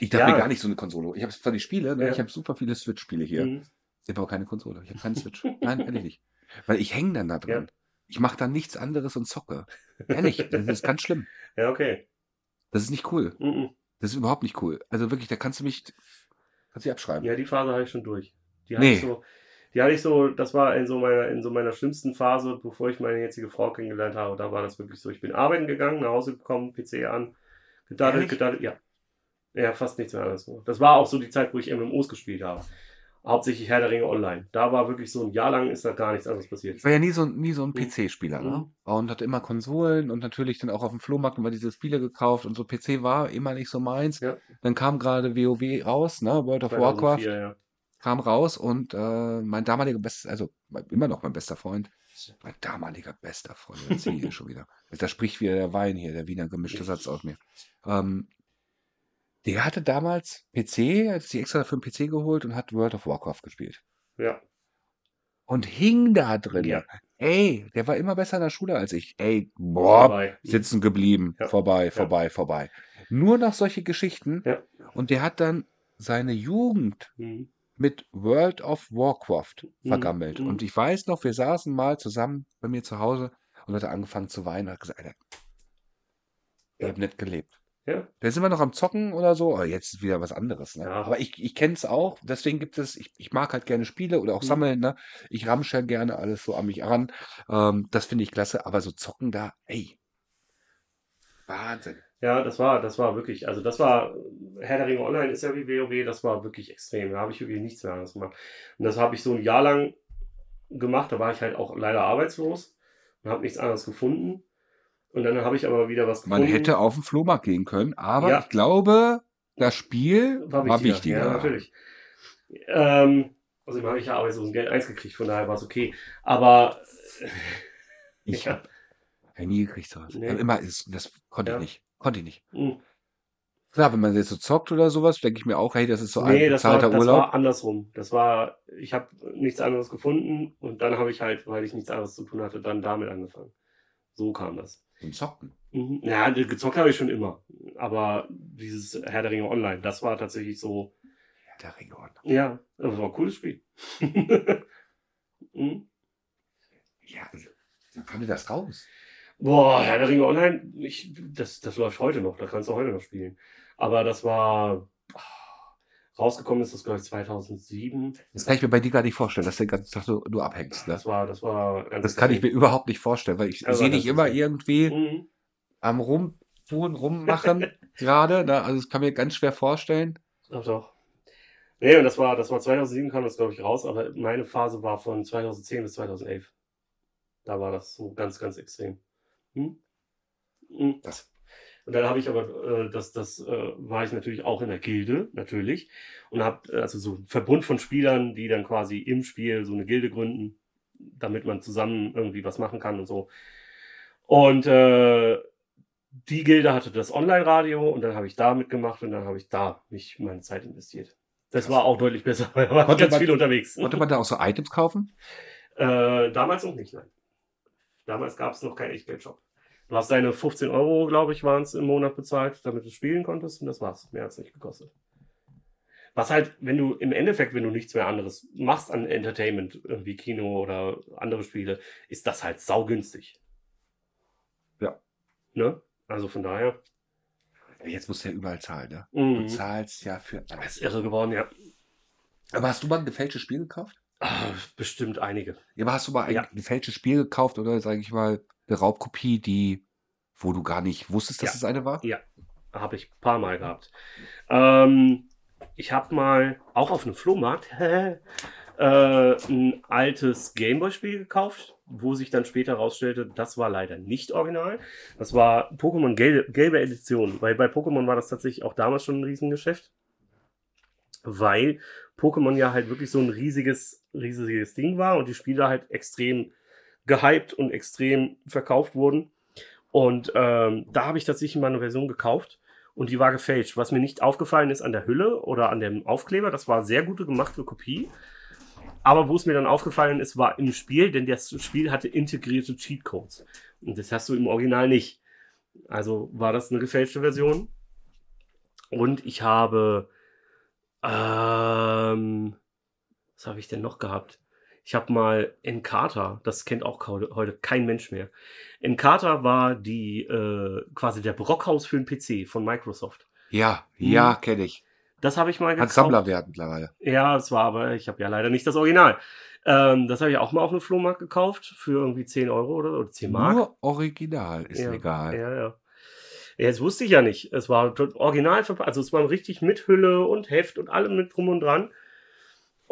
B: Ich dachte
A: Ja.
B: mir gar nicht so eine Konsole. Ich habe zwar die Spiele, ne?
A: Ja.
B: ich habe super viele Switch-Spiele hier.
A: Mhm.
B: Ich habe keine Konsole. Ich habe keine Switch. Nein, ehrlich nicht. Weil ich hänge dann da drin. Ich mache dann nichts anderes und zocke. Ehrlich, das ist ganz schlimm.
A: Ja, okay.
B: Das ist nicht cool.
A: Mhm.
B: Das ist überhaupt nicht cool. Also wirklich, da kannst du mich. Kannst du abschreiben.
A: Ja, die Phase habe ich schon durch. Die
B: Nee.
A: ich so, die hatte ich so, das war in so meiner, in so meiner schlimmsten Phase, bevor ich meine jetzige Frau kennengelernt habe. Da war das wirklich so. Ich bin arbeiten gegangen, nach Hause gekommen, PC an, gedaddelt, gedaddelt, ja. Ja, fast nichts mehr anderes. Das war auch so die Zeit, wo ich MMOs gespielt habe. Hauptsächlich Herr der Ringe online. Da war wirklich so ein Jahr lang ist da gar nichts anderes passiert.
B: Ich war ja nie so, nie so ein
A: Mhm.
B: PC-Spieler, ne?
A: Mhm.
B: Und hatte immer Konsolen und natürlich dann auch auf dem Flohmarkt immer diese Spiele gekauft und so PC war immer nicht so meins.
A: Ja.
B: Dann kam gerade WoW raus, ne? World of Warcraft
A: 2004, ja.
B: Kam raus und äh, mein damaliger bester, also immer noch mein bester Freund, mein damaliger bester Freund, jetzt hier schon wieder. Da spricht wieder der Wein hier, der Wiener gemischte Satz aus mir. Ähm, der hatte damals PC, hat sich extra für den PC geholt und hat World of Warcraft gespielt.
A: Ja.
B: Und hing da drin.
A: Ja.
B: Ey, der war immer besser in der Schule als ich. Ey, boah,
A: Vorbei.
B: sitzen geblieben.
A: Ja.
B: Vorbei, vorbei, vorbei. Nur noch solche Geschichten.
A: Ja.
B: Und der hat dann seine Jugend
A: Mhm.
B: Mit World of Warcraft vergammelt.
A: Mhm.
B: Und ich weiß noch, wir saßen mal zusammen bei mir zu Hause und hat angefangen zu weinen und hat gesagt, Alter, ich
A: Ja.
B: hab nicht gelebt.
A: Ja.
B: Da sind wir noch am Zocken oder so, aber jetzt ist wieder was anderes. Ne?
A: Ja.
B: Aber ich, ich kenne es auch, deswegen gibt es, ich, ich mag halt gerne Spiele oder auch
A: Mhm.
B: sammeln, ne? Ich ramsche gerne alles so an mich ran. Ähm, das finde ich klasse, aber so zocken da, ey. Wahnsinn.
A: Ja, das war, das war wirklich, also das war, Herr der Ringe Online ist ja wie WoW, das war wirklich extrem. Da habe ich wirklich nichts mehr anderes gemacht. Und das habe ich so ein Jahr lang gemacht, da war ich halt auch leider arbeitslos und habe nichts anderes gefunden. Und dann habe ich aber wieder was
B: Man
A: gefunden.
B: hätte auf den Flohmarkt gehen können, aber
A: Ja.
B: ich glaube, das Spiel war
A: war
B: wichtiger.
A: wichtiger. Ja, natürlich. Ähm, außerdem habe ich ja Arbeitslosengeld 1 gekriegt, von daher war es okay. Aber
B: Ich
A: Ja.
B: habe nie gekriegt sowas.
A: Nee.
B: Aber Immer, ist- das konnte
A: Ja.
B: ich nicht. Konnte ich nicht.
A: mh,
B: Klar, wenn man jetzt so zockt oder sowas, denke ich mir auch, hey, das ist so
A: nee,
B: ein
A: das war,
B: bezahlter
A: das
B: Urlaub.
A: war andersrum. Das war, ich habe nichts anderes gefunden und dann habe ich halt, weil ich nichts anderes zu tun hatte, dann damit angefangen. So kam das.
B: Zum Zocken.
A: Mhm. Ja, gezockt habe ich schon immer. Aber dieses Herr der Ringe Online, das war tatsächlich so,
B: Ja, der Ringe Online.
A: ja, das war ein cooles Spiel. Mhm.
B: Ja, wie kam dir das raus?
A: Boah, Herr der Ringe Online, ich, das, das läuft heute noch, da kannst du heute noch spielen. Aber das war, ah, rausgekommen ist das, glaube ich, 2007.
B: Das kann ich mir bei dir gar nicht vorstellen, dass du den ganzen Tag so, nur abhängst. Ne?
A: Das war, das war
B: Das kann ich mir überhaupt nicht vorstellen, weil ich
A: Also
B: sehe dich immer irgendwie
A: Mhm.
B: am Rumtun, Rummachen gerade. Ne? Also das kann mir ganz schwer vorstellen.
A: Doch, doch. Nee, und das war, das war 2007 kam das, glaube ich, raus, aber meine Phase war von 2010 bis 2011. Da war das so ganz, ganz extrem. Hm? Hm.
B: Das,
A: Und dann habe ich aber, äh, das, das äh, war ich natürlich auch in der Gilde, natürlich. Und habe also so einen Verbund von Spielern, die dann quasi im Spiel so eine Gilde gründen, damit man zusammen irgendwie was machen kann und so. Und äh, die Gilde hatte das Online-Radio und dann habe ich da mitgemacht und dann habe ich da mich meine Zeit investiert. Das
B: Krass.
A: war auch deutlich besser, weil da war
B: Konnte
A: ganz
B: man-
A: viel unterwegs.
B: konnte man da auch so Items kaufen?
A: Äh, damals noch nicht, nein. Damals gab es noch keinen Echtgeldshop. Du hast deine 15 Euro, glaube ich, waren es im Monat bezahlt, damit du spielen konntest und das war's. Mehr hat es nicht gekostet. Was halt, wenn du im Endeffekt, wenn du nichts mehr anderes machst an Entertainment, irgendwie Kino oder andere Spiele, ist das halt saugünstig.
B: Ja.
A: Ne? Also von daher.
B: Jetzt musst du ja überall zahlen, ne?
A: Mhm.
B: Du zahlst ja für
A: Das ist irre geworden, ja.
B: Aber hast du mal ein gefälschtes Spiel gekauft?
A: Ah, bestimmt einige.
B: Ja, aber hast du mal ein
A: Ja.
B: gefälschtes Spiel gekauft oder sage ich mal Raubkopie, die, wo du gar nicht wusstest, dass
A: Ja.
B: es eine war?
A: Ja, habe ich ein paar Mal gehabt. Ähm, ich habe mal auch auf einem Flohmarkt äh, ein altes Gameboy-Spiel gekauft, wo sich dann später herausstellte, das war leider nicht original. Das war Pokémon gelbe, gelbe Edition, weil bei Pokémon war das tatsächlich auch damals schon ein Riesengeschäft, weil Pokémon ja halt wirklich so ein riesiges, riesiges Ding war und die Spiele halt extrem gehypt und extrem verkauft wurden. Und ähm, da habe ich tatsächlich mal eine Version gekauft und die war gefälscht. Was mir nicht aufgefallen ist an der Hülle oder an dem Aufkleber, das war sehr gute gemachte Kopie. Aber wo es mir dann aufgefallen ist, war im Spiel, denn das Spiel hatte integrierte Cheatcodes. Und das hast du im Original nicht. Also war das eine gefälschte Version. Und ich habe. Ähm, was habe ich denn noch gehabt? Ich habe mal Encarta, das kennt auch heute kein Mensch mehr. Encarta war die äh, quasi der Brockhaus für den PC von Microsoft.
B: Ja,
A: Mhm.
B: ja, kenne ich.
A: Das habe ich mal
B: Hat
A: gekauft.
B: Sammlerwert mittlerweile.
A: Ja, es war aber, ich habe ja leider nicht das Original. Ähm, das habe ich auch mal auf einem Flohmarkt gekauft für irgendwie 10 Euro oder, oder 10 Mark.
B: Nur Original ist
A: ja,
B: legal.
A: Ja, ja. Das wusste ich ja nicht. Es war original verpackt, also es war richtig mit Hülle und Heft und allem mit drum und dran.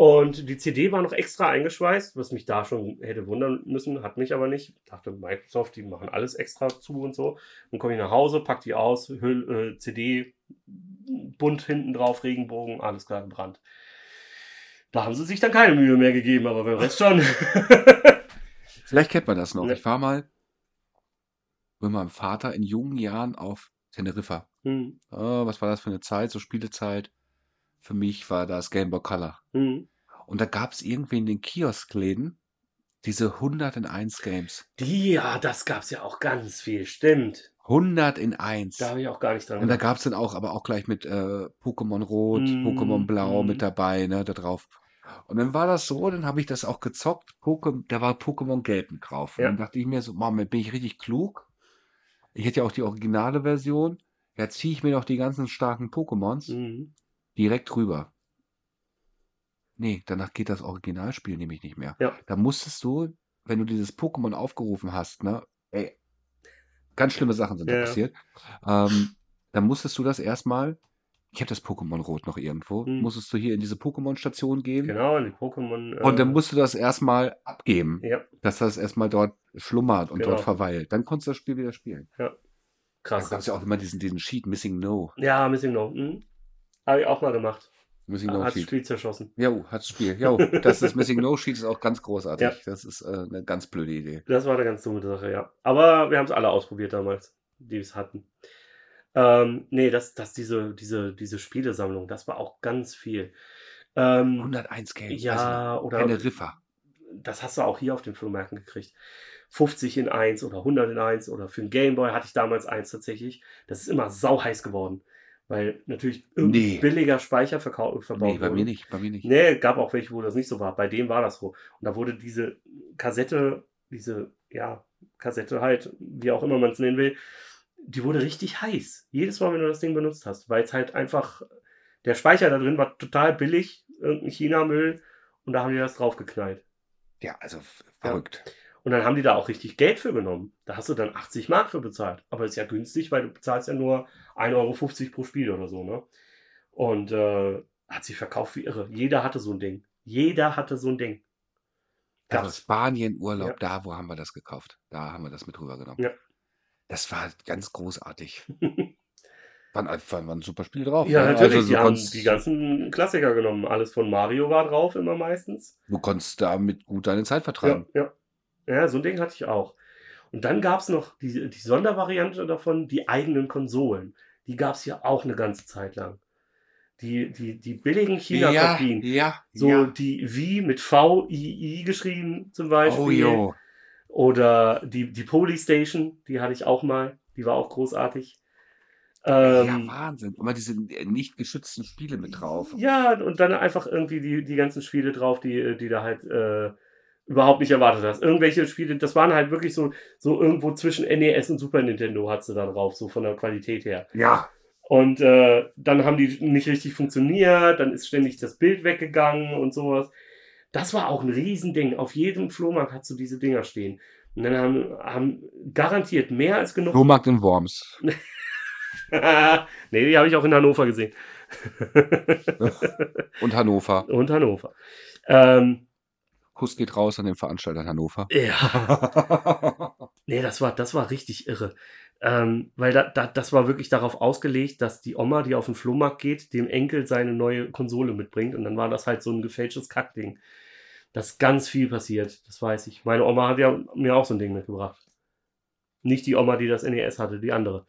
A: Und die CD war noch extra eingeschweißt, was mich da schon hätte wundern müssen, hat mich aber nicht. Ich dachte, Microsoft, die machen alles extra zu und so. Dann komme ich nach Hause, pack die aus, Hüll, äh, CD, bunt hinten drauf, Regenbogen, alles klar gebrannt. Da haben sie sich dann keine Mühe mehr gegeben, aber beim Rest schon.
B: Vielleicht kennt man das noch.
A: Ja.
B: Ich war mal mit meinem Vater in jungen Jahren auf Teneriffa.
A: hm,
B: Ah, was war das für eine Zeit? So Spielezeit. Für mich war das Game Boy Color.
A: hm.
B: Und da gab es irgendwie in den Kioskläden diese 101 Games.
A: Die, ja, das gab's ja auch ganz viel, stimmt.
B: 100 in 1.
A: Da habe ich auch gar nicht dran
B: Und da gab es dann auch, aber auch gleich mit äh, Pokémon Rot,
A: Mm,
B: Pokémon Blau
A: mm.
B: mit dabei, ne, da drauf. Und dann war das so, dann habe ich das auch gezockt. Poké, da war Pokémon Gelb mit drauf. Und
A: Ja.
B: dann dachte ich mir so, Mann, bin ich richtig klug. Ich hätte ja auch die originale Version. Ja, ziehe ich mir doch die ganzen starken Pokémons
A: Mhm.
B: direkt rüber. Nee, danach geht das Originalspiel nämlich nicht mehr.
A: Ja.
B: Da musstest du, wenn du dieses Pokémon aufgerufen hast, ne, ey, ganz schlimme Sachen sind
A: Ja,
B: da
A: ja.
B: passiert. Ähm, dann musstest du das erstmal, ich habe das Pokémon Rot noch irgendwo,
A: Mhm.
B: musstest du hier in diese Pokémon-Station gehen
A: Genau, die Pokémon.
B: und dann
A: äh,
B: musst du das erstmal abgeben,
A: Ja,
B: dass das erstmal dort schlummert und
A: Genau.
B: dort verweilt. Dann konntest du das Spiel wieder spielen. Da
A: krass.
B: gab es ja auch immer diesen, diesen Sheet, Missing No.
A: Ja, Missing No. Mhm. Habe ich auch mal gemacht.
B: Missing No
A: Hat das
B: Sheet.
A: Spiel zerschossen.
B: Jo, hat's Spiel. Jo, das ist Missing No Sheet ist auch ganz großartig.
A: Ja.
B: Das ist äh, eine ganz blöde Idee.
A: Das war eine ganz dumme Sache, ja. Aber wir haben es alle ausprobiert damals, die es hatten. Ähm, nee, das, das, diese, diese, diese Spielesammlung, das war auch ganz viel. Ähm,
B: 101 Games.
A: ja, oder
B: Also, Teneriffa.
A: das hast du auch hier auf den Flohmärkten gekriegt. 50 in 1 oder 100 in 1 oder für einen Gameboy hatte ich damals eins tatsächlich. Das ist immer sauheiß geworden, weil natürlich
B: Nee.
A: billiger Speicher verkau- verbaut
B: Nee, bei
A: wurde.
B: mir nicht, bei mir nicht.
A: Nee, gab auch welche, wo das nicht so war. Bei dem war das so. Und da wurde diese Kassette, diese, ja, Kassette halt, wie auch immer man es nennen will, die wurde richtig heiß. Jedes Mal, wenn du das Ding benutzt hast, weil es halt einfach, der Speicher da drin war total billig, irgendein China-Müll, und da haben die das draufgeknallt.
B: Ja, also f-
A: Ja. Und dann haben die da auch richtig Geld für genommen. Da hast du dann 80 Mark für bezahlt. Aber ist ja günstig, weil du bezahlst ja nur 1,50 Euro pro Spiel oder so, ne? Und äh, hat sich verkauft wie irre. Jeder hatte so ein Ding. Jeder hatte so ein Ding.
B: Also
A: Gab's.
B: Spanien, Urlaub,
A: Ja.
B: da, wo haben wir das gekauft? Da haben wir das mit rübergenommen.
A: Ja.
B: Das war ganz großartig. War, ein- war, ein super Spiel drauf.
A: Ja,
B: ne?
A: natürlich.
B: Also,
A: die haben die ganzen Klassiker genommen. Alles von Mario war drauf, immer meistens.
B: du konntest damit gut deine Zeit vertreiben.
A: ja. Ja, so ein Ding hatte ich auch. Und dann gab es noch die, die Sondervariante davon, die eigenen Konsolen. Die gab es ja auch eine ganze Zeit lang. Die, die, die billigen China-Kopien.
B: ja,
A: So
B: ja.
A: die Wie mit V-I-I geschrieben zum Beispiel.
B: Oh, jo.
A: Oder die, die Polystation, die hatte ich auch mal. Die war auch großartig. Ähm,
B: ja, Wahnsinn. Immer diese nicht geschützten Spiele mit drauf.
A: Ja, und dann einfach irgendwie die, die ganzen Spiele drauf, die, die da halt äh, überhaupt nicht erwartet hast. Irgendwelche Spiele, das waren halt wirklich so, so irgendwo zwischen NES und Super Nintendo hat sie da drauf, so von der Qualität her.
B: Ja.
A: Und äh, dann haben die nicht richtig funktioniert, dann ist ständig das Bild weggegangen und sowas. Das war auch ein Riesending. Auf jedem Flohmarkt hast du diese Dinger stehen. Und dann haben, haben garantiert mehr als genug.
B: Flohmarkt in Worms.
A: nee, die habe ich auch in Hannover gesehen.
B: Und Hannover.
A: und Hannover. Ähm,
B: Kuss geht raus an den Veranstalter in Hannover.
A: ja. Nee, das war, das war richtig irre. Ähm, weil da, da, das war wirklich darauf ausgelegt, dass die Oma, die auf den Flohmarkt geht, dem Enkel seine neue Konsole mitbringt. Und dann war das halt so ein gefälschtes Kackding. Das ist ganz viel passiert, das weiß ich. Meine Oma hat ja mir auch so ein Ding mitgebracht. Nicht die Oma, die das NES hatte, die andere.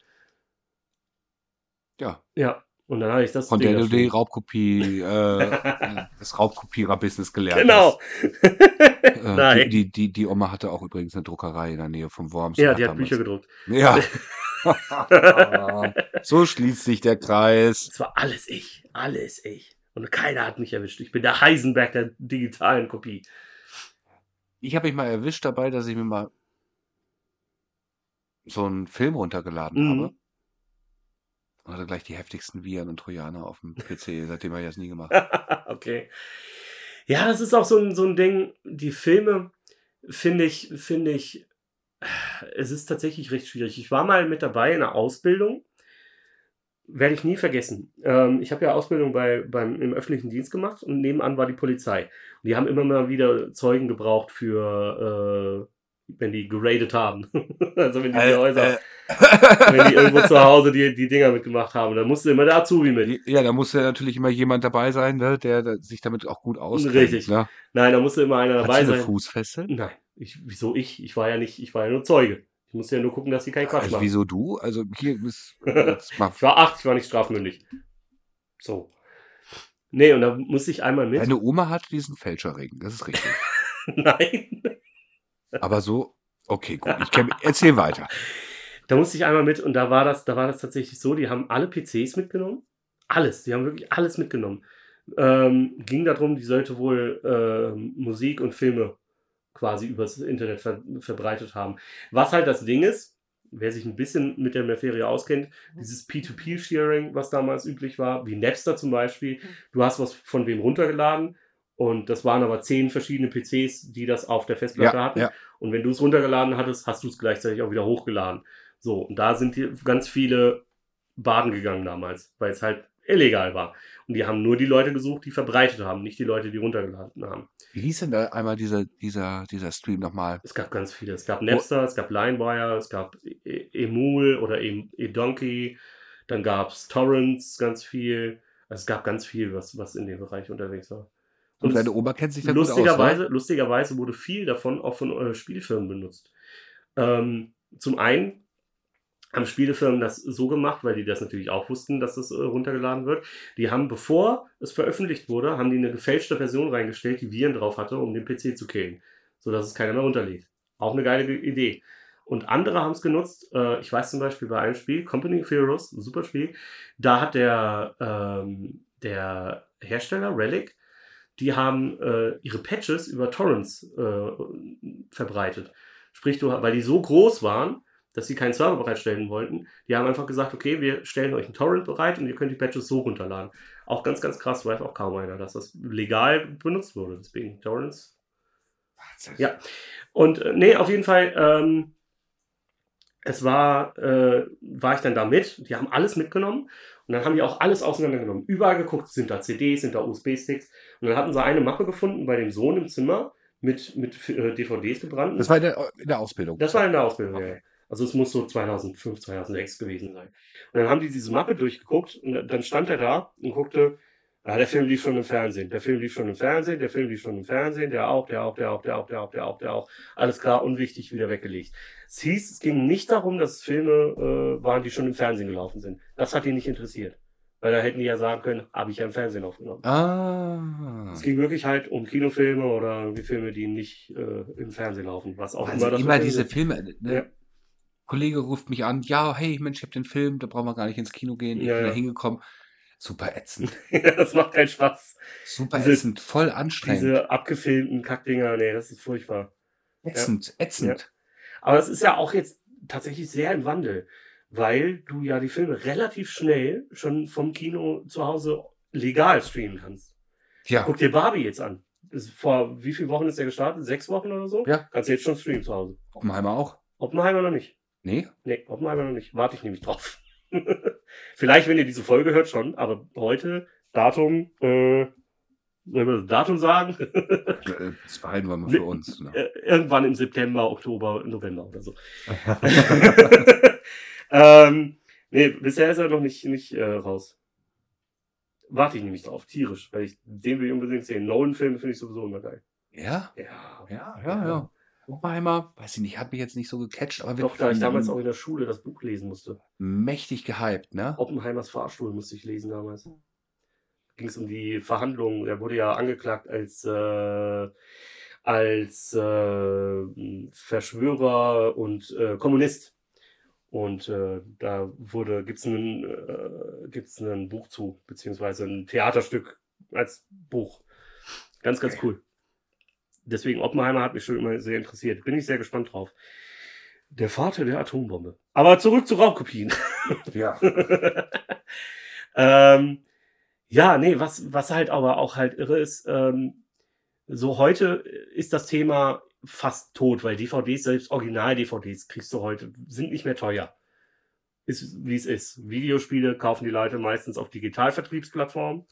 B: ja,
A: Ja, und dann hatte ich das
B: von
A: Ding
B: der du die. Raubkopie, äh, das Raubkopierer-Business gelernt
A: Genau.
B: Äh,
A: Nein.
B: die, die, die, Oma hatte auch übrigens eine Druckerei in der Nähe von Worms.
A: ja, die hat
B: damals-
A: Bücher gedruckt.
B: Ja. so schließt sich der Kreis.
A: Es war alles ich. Alles ich. Und keiner hat mich erwischt. Ich bin der Heisenberg der digitalen Kopie.
B: Ich habe mich mal erwischt dabei, dass ich mir mal so einen Film runtergeladen
A: Mhm.
B: habe. Und hatte gleich die heftigsten Viren und Trojaner auf dem PC. Seitdem habe ich das nie gemacht.
A: okay. Ja, das ist auch so ein, so ein Ding. Die Filme finde ich, finde ich, es ist tatsächlich recht schwierig. Ich war mal mit dabei in einer Ausbildung. Werde ich nie vergessen. Ähm, ich habe ja Ausbildung bei, beim, im öffentlichen Dienst gemacht und nebenan war die Polizei. Und die haben immer mal wieder Zeugen gebraucht für, äh, wenn die geradet haben. also wenn die, die Häuser, äh, wenn die irgendwo zu Hause die, die Dinger mitgemacht haben. Dann musste immer der Azubi mit.
B: Ja, da musste natürlich immer jemand dabei sein, ne, der, der sich damit auch gut auskennt.
A: Richtig.
B: Ne?
A: Nein, da musste immer einer dabei
B: Hast du
A: sein.
B: eine Fußfessel?
A: Nein. Ich, wieso ich? Ich war ja nicht, ich war ja nur Zeuge. Ich musste ja nur gucken, dass sie keinen Quatsch
B: Also,
A: machen.
B: wieso du? Also hier ist
A: Ich war acht, ich war nicht strafmündig. So. Nee, und da musste ich einmal mit.
B: deine Oma hat diesen Fälscherring, das ist richtig.
A: Nein.
B: Aber so, okay, gut. Ich kenn, erzähl weiter.
A: Da musste ich einmal mit und da war das, da war das tatsächlich so, die haben alle PCs mitgenommen. Alles, die haben wirklich alles mitgenommen. Ähm, ging darum, die sollte wohl ähm, Musik und Filme quasi übers Internet ver verbreitet haben. Was halt das Ding ist, wer sich ein bisschen mit der Materie auskennt, dieses P2P-Sharing, was damals üblich war, wie Napster zum Beispiel, du hast was von wem runtergeladen und das waren aber zehn verschiedene PCs, die das auf der Festplatte
B: Ja,
A: hatten.
B: ja.
A: Und wenn du es runtergeladen hattest, hast du es gleichzeitig auch wieder hochgeladen. So, und da sind ganz viele baden gegangen damals, weil es halt illegal war. Und die haben nur die Leute gesucht, die verbreitet haben, nicht die Leute, die runtergeladen haben.
B: Wie hieß denn da einmal dieser, dieser, dieser Stream nochmal?
A: Es gab ganz viele. Es gab Napster, es gab LimeWire, es gab E- Emul oder E- eDonkey, dann gab es Torrents, ganz viel. Also es gab ganz viel, was, was in dem Bereich unterwegs war.
B: Und
A: es-
B: deine Oma kennt sich da gut aus,
A: lustigerweise,
B: ne?
A: lustigerweise wurde viel davon auch von äh, Spielfirmen benutzt. Ähm, zum einen haben Spielefirmen das so gemacht, weil die das natürlich auch wussten, dass das äh, runtergeladen wird. Die haben, bevor es veröffentlicht wurde, haben die eine gefälschte Version reingestellt, die Viren drauf hatte, um den PC zu killen, sodass es keiner mehr runterlädt. Auch eine geile Ge- Idee. Und andere haben es genutzt. Äh, ich weiß zum Beispiel bei einem Spiel, Company of Heroes, ein super Spiel, da hat der, ähm, der Hersteller Relic die haben äh, ihre Patches über Torrents äh, verbreitet. Sprich, du, weil die so groß waren, dass sie keinen Server bereitstellen wollten, die haben einfach gesagt, okay, wir stellen euch einen Torrent bereit und ihr könnt die Patches so runterladen. Auch ganz, ganz krass, weiß auch kaum einer, dass das legal benutzt wurde. Deswegen Torrents. Ja. Und äh, nee, auf jeden Fall, ähm, es war, äh, war ich dann da mit, die haben alles mitgenommen und dann haben die auch alles auseinandergenommen. Überall geguckt, sind da CDs, sind da USB-Sticks. Und dann hatten sie eine Mappe gefunden bei dem Sohn im Zimmer mit, mit äh, DVDs gebrannt.
B: Das war in der, in der Ausbildung.
A: Das war in der Ausbildung,
B: Okay.
A: ja. Also es muss so 2005, 2006 gewesen sein. Und dann haben die diese Mappe durchgeguckt und dann stand er da und guckte, ja, der Film lief schon im Fernsehen, der Film lief schon im Fernsehen, der Film lief schon im Fernsehen, der auch, der auch, der auch, der auch, der auch, der auch, der auch. Alles klar, unwichtig, wieder weggelegt. Es hieß, es ging nicht darum, dass es Filme äh, waren, die schon im Fernsehen gelaufen sind. Das hat ihn nicht interessiert. Weil da hätten die ja sagen können, habe ich ja im Fernsehen aufgenommen.
B: Ah.
A: Es ging wirklich halt um Kinofilme oder irgendwie Filme, die nicht äh, im Fernsehen laufen. Was auch
B: Also
A: immer das
B: immer diese
A: sind.
B: Filme. Ne?
A: Ja.
B: Kollege ruft mich an, ja, hey Mensch, ich habe den Film, da brauchen wir gar nicht ins Kino gehen. Ich
A: Ja,
B: bin
A: ja.
B: da hingekommen. Super ätzend.
A: das macht keinen Spaß.
B: Super
A: Diese-
B: ätzend, voll anstrengend.
A: Diese abgefilmten Kackdinger, nee, das ist furchtbar.
B: ätzend, ätzend.
A: Aber es ist ja auch jetzt tatsächlich sehr im Wandel, weil du ja die Filme relativ schnell schon vom Kino zu Hause legal streamen kannst.
B: Ja,
A: Guck dir Barbie jetzt an. Vor wie vielen Wochen ist der gestartet? Sechs Wochen oder so?
B: Ja.
A: Kannst du jetzt schon streamen zu Hause.
B: Oppenheimer auch.
A: Oppenheimer noch nicht.
B: Nee?
A: Nee, Oppenheimer noch nicht. Warte ich nämlich drauf. Vielleicht, wenn ihr diese Folge hört, schon, aber heute, Datum, äh, sollen wir das Datum sagen?
B: Äh, Das behalten wir mal für uns. Ne?
A: Äh, Irgendwann im September, Oktober, November oder so. ähm, nee, bisher ist er noch nicht, nicht äh, raus. Warte ich nämlich drauf, tierisch, weil ich den will ich unbedingt sehen. Nolan-Filme finde ich sowieso immer geil.
B: Ja?
A: Ja,
B: Ja, ja, ja. Oppenheimer, weiß ich nicht, hat mich jetzt nicht so gecatcht, aber
A: Doch, da ich damals auch in der Schule das Buch lesen musste.
B: mächtig gehypt, ne?
A: Oppenheimers Fahrstuhl musste ich lesen damals. Ging es um die Verhandlungen. Er wurde ja angeklagt als, äh, als äh, Verschwörer und äh, Kommunist. Und äh, da wurde, gibt's einen, äh, einen Buch zu, beziehungsweise ein Theaterstück als Buch. Ganz, ganz cool. Deswegen Oppenheimer hat mich schon immer sehr interessiert. Bin ich sehr gespannt drauf. Der Vater der Atombombe. Aber zurück zu Raubkopien.
B: Ja.
A: ähm, ja, nee, was, was halt aber auch halt irre ist, ähm, so heute ist das Thema fast tot, weil DVDs, selbst Original-DVDs kriegst du heute, sind nicht mehr teuer. Ist, wie es ist. Videospiele kaufen die Leute meistens auf Digitalvertriebsplattformen.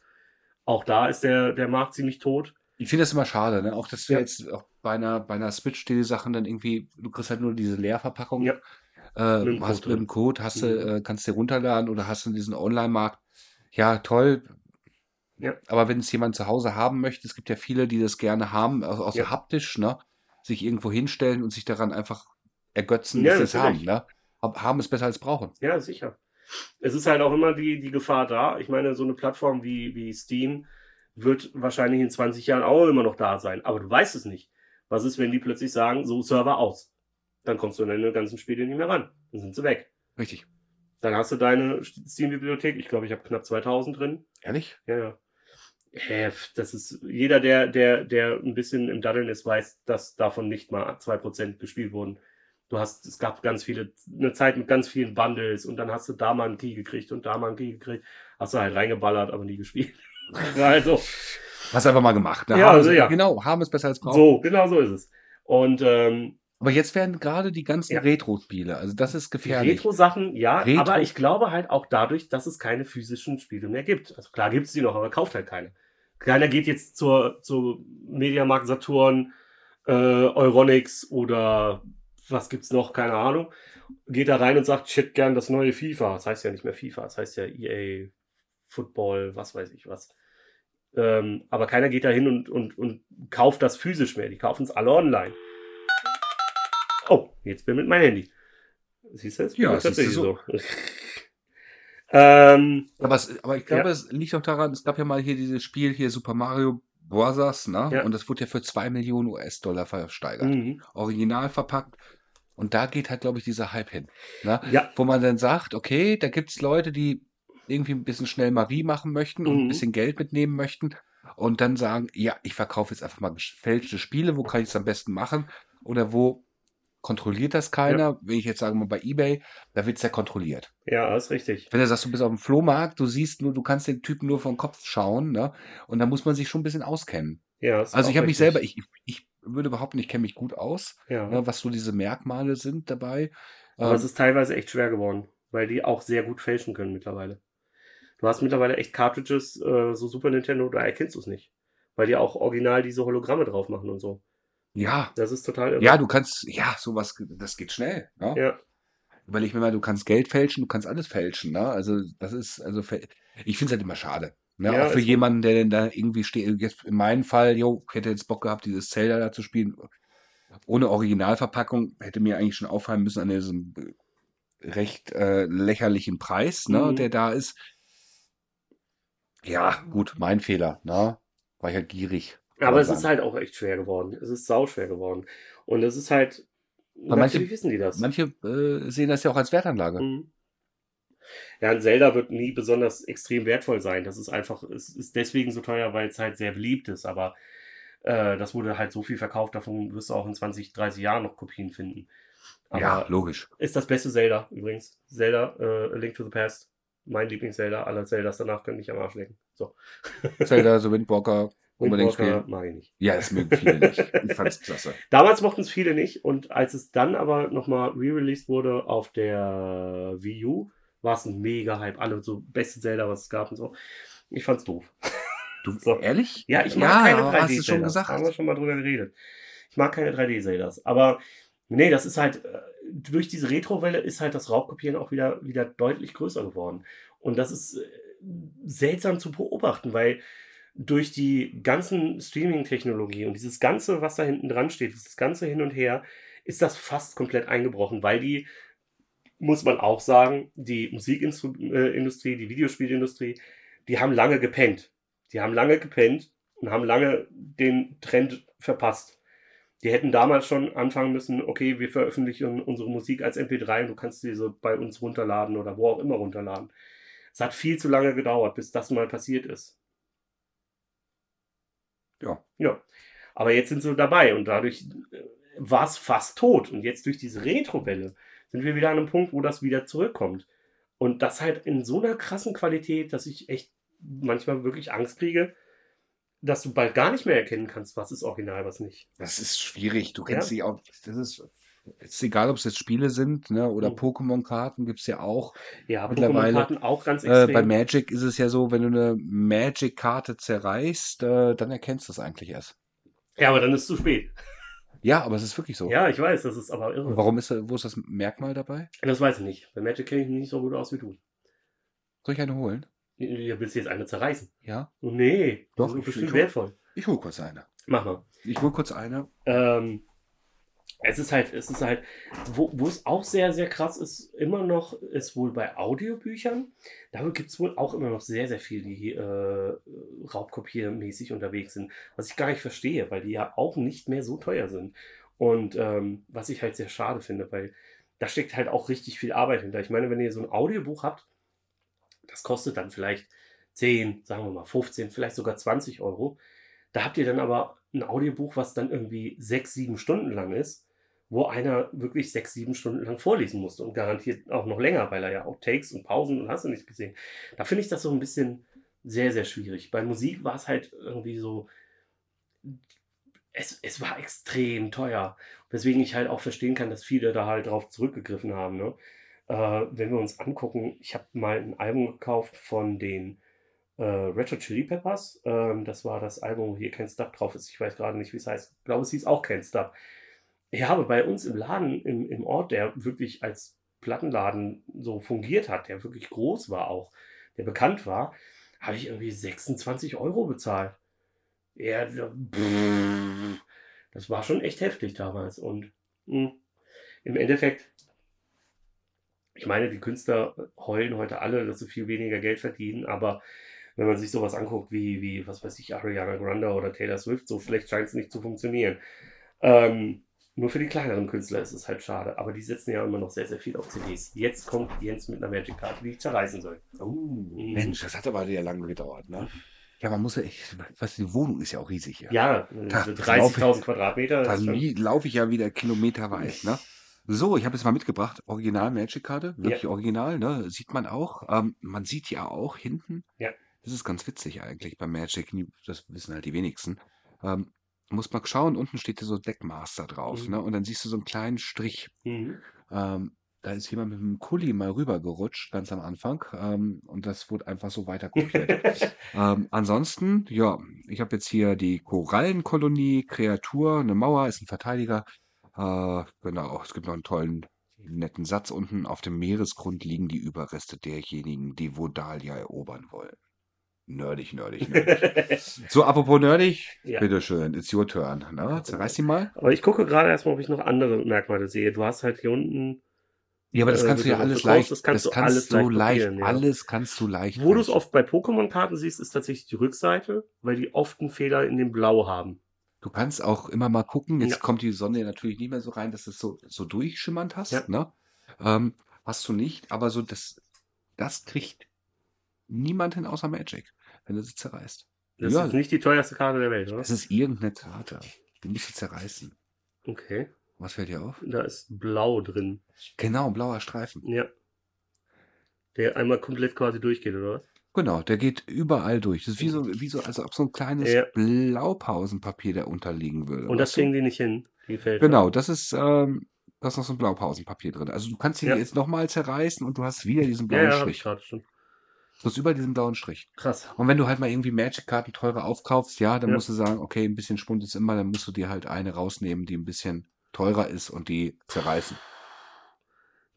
A: Auch da ist der, der Markt ziemlich tot.
B: Ich finde das immer schade, ne? Auch dass du
A: Ja.
B: jetzt auch bei einer, bei einer Switch die Sachen dann irgendwie, du kriegst halt nur diese Leerverpackung.
A: Ja.
B: Äh,
A: Mit
B: hast mit dem Code, hast du,
A: Mhm.
B: äh, kannst dir runterladen oder hast du diesen Online-Markt. Ja, toll.
A: Ja.
B: Aber wenn es jemand zu Hause haben möchte, es gibt ja viele, die das gerne haben, auch, auch so
A: Ja.
B: haptisch, ne? Sich irgendwo hinstellen und sich daran einfach ergötzen,
A: Ja,
B: dass sie es haben, ne? Hab- Haben ist besser als brauchen.
A: Ja, sicher. Es ist halt auch immer die, die Gefahr da. Ich meine, so eine Plattform wie, wie Steam wird wahrscheinlich in 20 Jahren auch immer noch da sein. Aber du weißt es nicht. Was ist, wenn die plötzlich sagen, so Server aus? Dann kommst du an deine ganzen Spiele nicht mehr ran. Dann sind sie weg.
B: Richtig.
A: Dann hast du deine Steam-Bibliothek. Ich glaube, ich habe knapp 2000 drin.
B: Ehrlich?
A: Ja, ja. Hä, das ist, jeder, der, der, der ein bisschen im Daddeln ist, weiß, dass davon nicht mal 2% gespielt wurden. Du hast, es gab ganz viele, eine Zeit mit ganz vielen Bundles und dann hast du da mal einen Key gekriegt und da mal einen Key gekriegt. Hast du halt reingeballert, aber nie gespielt. also,
B: Hast einfach mal gemacht. Ne?
A: Ja,
B: haben
A: also
B: ist,
A: ja.
B: Genau, haben ist besser als brauchen.
A: so, genau so ist es. Und ähm,
B: Aber jetzt werden gerade die ganzen
A: Ja.
B: Retro-Spiele, also das ist
A: die
B: gefährlich.
A: Retro-Sachen, ja,
B: Retro-
A: aber ich glaube halt auch dadurch, dass es keine physischen Spiele mehr gibt. Also klar gibt es die noch, aber kauft halt keine. Keiner geht jetzt zur, zur Mediamarkt Saturn, äh, Euronics oder was gibt's noch, keine Ahnung. Geht da rein und sagt, ich hätte gern das neue FIFA. Das heißt ja nicht mehr FIFA, das heißt ja EA Football, was weiß ich was. Ähm, aber keiner geht da hin und, und, und kauft das physisch mehr. Die kaufen es alle online. Oh, jetzt bin ich mit meinem Handy. Siehst du es?
B: Ja, siehst du
A: tatsächlich
B: so.
A: ähm,
B: Aber, es, aber ich glaube,
A: Ja.
B: es liegt auch daran, es gab ja mal hier dieses Spiel hier Super Mario Bros. Ne?
A: Ja.
B: Und das wurde ja für 2 Millionen US-Dollar versteigert.
A: mhm.
B: Original verpackt. Und da geht halt, glaube ich, dieser Hype hin. Ne?
A: Ja,
B: Wo man dann sagt, okay, da gibt es Leute, die irgendwie ein bisschen schnell Marie machen möchten und ein
A: Mhm.
B: bisschen Geld mitnehmen möchten. Und dann sagen, ja, ich verkaufe jetzt einfach mal gefälschte Spiele, wo kann ich es am besten machen? Oder wo kontrolliert das keiner? Wenn ich jetzt sage mal bei Ebay, da wird es ja kontrolliert.
A: ja, ist richtig.
B: Wenn du sagst, du bist auf dem Flohmarkt, du siehst nur, du kannst den Typen nur vom Kopf schauen, ne? Und da muss man sich schon ein bisschen auskennen.
A: Ja,
B: Also ich habe mich selber, ich, ich, ich würde behaupten, ich kenne mich gut aus,
A: Ja.
B: ne, was so diese Merkmale sind dabei.
A: Aber
B: Ähm,
A: es ist teilweise echt schwer geworden, weil die auch sehr gut fälschen können mittlerweile. Du hast mittlerweile echt Cartridges, äh, so Super Nintendo, da erkennst du es nicht. Weil die auch original diese Hologramme drauf machen und so.
B: ja,
A: Das ist total irre.
B: ja, du kannst, ja, sowas, das geht schnell. Ne?
A: Ja,
B: Überleg mir mal, du kannst Geld fälschen, du kannst alles fälschen. Ne? Also das ist, also ich finde es halt immer schade. Ne?
A: Ja,
B: Auch für jemanden, der denn da irgendwie steht, jetzt in meinem Fall, jo, ich hätte jetzt Bock gehabt, dieses Zelda da zu spielen. Ohne Originalverpackung hätte mir eigentlich schon auffallen müssen an diesem recht äh, lächerlichen Preis, ne,
A: Mhm.
B: der da ist. Ja, gut, mein Fehler, ne? War ich halt gierig.
A: aber es ist
B: dann-
A: halt auch echt schwer geworden. Es ist sau schwer geworden. Und es ist halt,
B: Aber manche-
A: wissen die das.
B: Manche äh, sehen das ja auch als Wertanlage.
A: Mhm. Ja, ein Zelda wird nie besonders extrem wertvoll sein. Das ist einfach, es ist deswegen so teuer, weil es halt sehr beliebt ist. Aber äh, das wurde halt so viel verkauft, davon wirst du auch in 20, 30 Jahren noch Kopien finden. Aber
B: ja, logisch.
A: ist das beste Zelda übrigens. Zelda, äh, A Link to the Past. Mein Lieblings-Zelda. Alle Zeldas danach können mich am Arsch lecken. So.
B: Zelda, so Windwalker, unbedingt spielen.
A: mag ich nicht.
B: Ja, das mögen viele nicht. Ich fand's klasse.
A: Damals mochten es viele nicht und als es dann aber nochmal re-released wurde auf der Wii U, war es ein mega Hype. Alle so beste Zelda, was es gab und so. Ich fand's doof.
B: Du,
A: So.
B: ehrlich?
A: Ja, ich mag
B: Ja,
A: keine
B: aber
A: 3D-Zeldas.
B: hast du schon gesagt.
A: Haben wir schon mal drüber geredet. Ich mag keine 3D-Zeldas. Aber nee, das ist halt, äh, durch diese Retro-Welle ist halt das Raubkopieren auch wieder, wieder deutlich größer geworden. Und das ist äh, seltsam zu beobachten, weil durch die ganzen Streaming-Technologie und dieses Ganze, was da hinten dran steht, dieses ganze Hin und Her, ist das fast komplett eingebrochen, weil die, muss man auch sagen, die Musikindustrie, die Videospielindustrie, die haben lange gepennt. Die haben lange gepennt und haben lange den Trend verpasst. Die hätten damals schon anfangen müssen, okay, wir veröffentlichen unsere Musik als MP3 und du kannst diese bei uns runterladen oder wo auch immer runterladen. Es hat viel zu lange gedauert, bis das mal passiert ist.
B: Ja.
A: Ja. Aber jetzt sind sie dabei und dadurch äh, war es fast tot. Und jetzt durch diese Retro-Welle sind wir wieder an einem Punkt, wo das wieder zurückkommt. Und das halt in so einer krassen Qualität, dass ich echt manchmal wirklich Angst kriege, dass du bald gar nicht mehr erkennen kannst, was ist original, was nicht.
B: Das ist schwierig. Du kennst
A: Ja.
B: sie auch. Das ist, ist egal, ob es jetzt Spiele sind ne, oder
A: Mhm.
B: Pokémon-Karten gibt es ja auch.
A: Ja, Pokémon-Karten auch ganz
B: Äh,
A: extrem.
B: bei Magic ist es ja so, wenn du eine Magic-Karte zerreißt, äh, dann erkennst du es eigentlich erst.
A: ja, aber dann ist es zu spät.
B: Ja, aber es ist wirklich so.
A: Ja, ich weiß, das ist aber irre.
B: Warum ist da, wo ist das Merkmal dabei?
A: Das weiß ich nicht. Bei Magic kenne ich mich nicht so gut aus wie du.
B: Soll ich eine holen?
A: Ja, willst du jetzt eine zerreißen?
B: Ja?
A: Oh, nee,
B: Doch,
A: das ist
B: ich-
A: bestimmt
B: ich-
A: wertvoll.
B: Ich hole kurz eine.
A: Mach mal.
B: Ich hole kurz eine.
A: Ähm, es ist halt, es ist halt, wo, wo es auch sehr, sehr krass ist, immer noch, ist wohl bei Audiobüchern. Da gibt es wohl auch immer noch sehr, sehr viel, die äh, raubkopiermäßig unterwegs sind. Was ich gar nicht verstehe, weil die ja auch nicht mehr so teuer sind. Und ähm, was ich halt sehr schade finde, weil da steckt halt auch richtig viel Arbeit hinter. Ich meine, wenn ihr so ein Audiobuch habt, das kostet dann vielleicht 10, sagen wir mal 15, vielleicht sogar 20 Euro. Da habt ihr dann aber ein Audiobuch, was dann irgendwie sechs, sieben Stunden lang ist, wo einer wirklich sechs, sieben Stunden lang vorlesen musste und garantiert auch noch länger, weil er ja auch Takes und Pausen und hast du nicht gesehen. Da finde ich das so ein bisschen sehr, sehr schwierig. Bei Musik war es halt irgendwie so, es, es war extrem teuer. Weswegen ich halt auch verstehen kann, dass viele da halt drauf zurückgegriffen haben. Ne? Äh, wenn wir uns angucken, ich habe mal ein Album gekauft von den äh, Retro Chili Peppers. Ähm, das war das Album, wo hier kein Stub drauf ist. Ich weiß gerade nicht, wie es heißt. Ich glaube, es hieß auch kein Stub. Ich habe bei uns im Laden, im, im Ort, der wirklich als Plattenladen so fungiert hat, der wirklich groß war auch, der bekannt war, habe ich irgendwie 26 Euro bezahlt. Ja, das war schon echt heftig damals. Und mh, im Endeffekt, ich meine, die Künstler heulen heute alle, dass sie viel weniger Geld verdienen, aber wenn man sich sowas anguckt wie, wie was weiß ich, Ariana Grande oder Taylor Swift, so schlecht scheint es nicht zu funktionieren. Ähm, nur für die kleineren Künstler ist es halt schade, aber die setzen ja immer noch sehr, sehr viel auf CDs. Jetzt kommt Jens mit einer Magic-Karte, die ich zerreißen soll.
B: Oh, Mensch, das hat aber ja lange gedauert, ne? Ja, man muss ja echt, was, die Wohnung ist ja auch riesig hier.
A: Ja,
B: Da-
A: so
B: da
A: 30.000 Quadratmeter.
B: Da
A: ist schon-
B: laufe ich ja wieder kilometerweit, ne? So, ich habe jetzt mal mitgebracht, Original Magic-Karte, wirklich original, ne? Sieht man auch. Ähm, man sieht ja auch hinten.
A: Ja.
B: Das ist ganz witzig eigentlich bei Magic, das wissen halt die wenigsten. Ähm, muss man schauen, unten steht hier so Deckmaster drauf,
A: Mhm.
B: ne? Und dann siehst du so einen kleinen Strich.
A: Mhm.
B: Ähm, da ist jemand mit einem Kuli mal rübergerutscht, ganz am Anfang. Ähm, und das wurde einfach so weiter kopiert. ähm, ansonsten, ja, ich habe jetzt hier die Korallenkolonie, Kreatur, eine Mauer, ist ein Verteidiger. Äh, genau, es gibt noch einen tollen, netten Satz unten. Auf dem Meeresgrund liegen die Überreste derjenigen, die Vodalia erobern wollen. Nerdig, nerdig, nerdig. so, apropos nerdig,
A: Ja.
B: bitteschön, it's your turn. Ne? Zerreiß die mal.
A: Aber ich gucke gerade erstmal, ob ich noch andere Merkmale sehe. Du hast halt hier unten,
B: Ja, aber das
A: Äh,
B: kannst du
A: wenn
B: ja
A: du
B: alles
A: das bekommst,
B: leicht,
A: das kannst du alles
B: du
A: leicht
B: leicht,
A: ja.
B: alles kannst du leicht.
A: wo du es oft bei Pokémon-Karten siehst, ist tatsächlich die Rückseite, weil die oft einen Fehler in dem Blau haben.
B: Du kannst auch immer mal gucken, jetzt
A: Ja.
B: kommt die Sonne natürlich nicht mehr so rein, dass du es so, so durchschimmernd hast,
A: Ja.
B: ne? Ähm, hast du nicht, aber so das, das kriegt niemand hin außer Magic, wenn du sie zerreißt.
A: Das
B: Ja.
A: ist nicht die teuerste Karte der Welt, oder?
B: Das ist irgendeine Karte. Die musst du zerreißen.
A: Okay.
B: Was fällt dir auf?
A: Da ist Blau drin.
B: Genau, blauer Streifen.
A: Ja. Der einmal komplett quasi durchgeht, oder was?
B: Genau, der geht überall durch. Das ist wie so, wie so, als ob so ein kleines
A: Ja.
B: Blaupausenpapier da unterliegen würde.
A: Und das
B: weißt du?
A: kriegen die nicht hin, die Felder.
B: Genau, das ist, ähm, da ist noch so ein Blaupausenpapier drin. Also du kannst ihn
A: Ja.
B: jetzt nochmal zerreißen und du hast wieder diesen
A: Ja,
B: blauen
A: ja, hab ich
B: Strich.
A: gerade schon.
B: Du hast über diesen blauen Strich.
A: Krass.
B: Und wenn du halt mal irgendwie Magic-Karten teurer aufkaufst, ja, dann
A: Ja.
B: musst du sagen, okay, ein bisschen Schwund ist immer, dann musst du dir halt eine rausnehmen, die ein bisschen teurer ist und die zerreißen.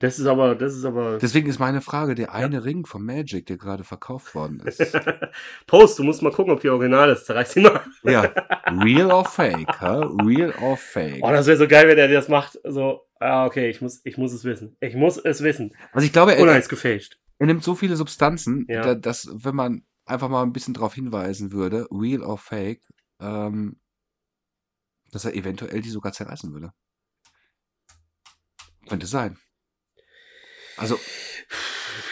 A: Das ist aber, das ist aber.
B: Deswegen ist meine Frage, der eine Ring von Magic, der gerade verkauft worden ist.
A: Post, du musst mal gucken, ob die original ist. Zerreiß die mal.
B: ja, real or fake, hä? Real or fake.
A: Oh, das wäre so geil, wenn er das macht. So, ah, okay, ich muss, ich muss es wissen. Ich muss es wissen.
B: Also ich glaube,
A: Oder
B: er,
A: ist gefälscht.
B: er nimmt so viele Substanzen,
A: Ja.
B: da, dass, wenn man einfach mal ein bisschen darauf hinweisen würde, real or fake, ähm, dass er eventuell die sogar zerreißen würde. Könnte sein. Also,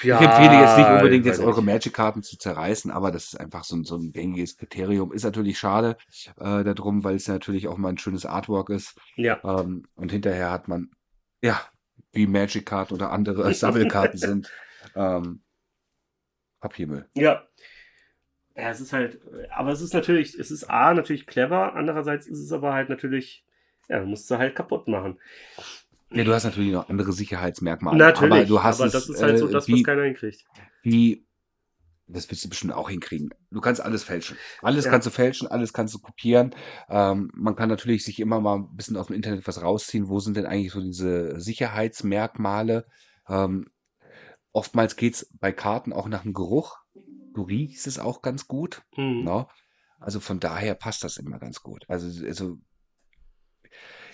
B: ich empfehle jetzt nicht
A: Ja,
B: unbedingt jetzt eure. Magic-Karten zu zerreißen, aber das ist einfach so ein, so ein gängiges Kriterium. Ist natürlich schade äh, darum, weil es natürlich auch mal ein schönes Artwork ist.
A: Ja.
B: Ähm, und hinterher hat man, ja, wie Magic-Karten oder andere Sammelkarten sind, ähm, Papiermüll.
A: Ja. Ja, es ist halt, aber es ist natürlich, es ist A, natürlich clever, andererseits ist es aber halt natürlich, ja, du musst sie halt kaputt machen.
B: Ja, du hast natürlich noch andere Sicherheitsmerkmale.
A: Natürlich,
B: aber du hast
A: aber
B: es,
A: das ist halt so
B: äh,
A: das,
B: wie,
A: was keiner hinkriegt.
B: wie, das wirst du bestimmt auch hinkriegen. Du kannst alles fälschen. Alles
A: Ja.
B: kannst du fälschen, alles kannst du kopieren. Ähm, man kann natürlich sich immer mal ein bisschen aus dem Internet was rausziehen. Wo sind denn eigentlich so diese Sicherheitsmerkmale? Ähm, oftmals geht's bei Karten auch nach dem Geruch. Du riechst es auch ganz gut.
A: Mhm.
B: Ne? Also von daher passt das immer ganz gut. Also, also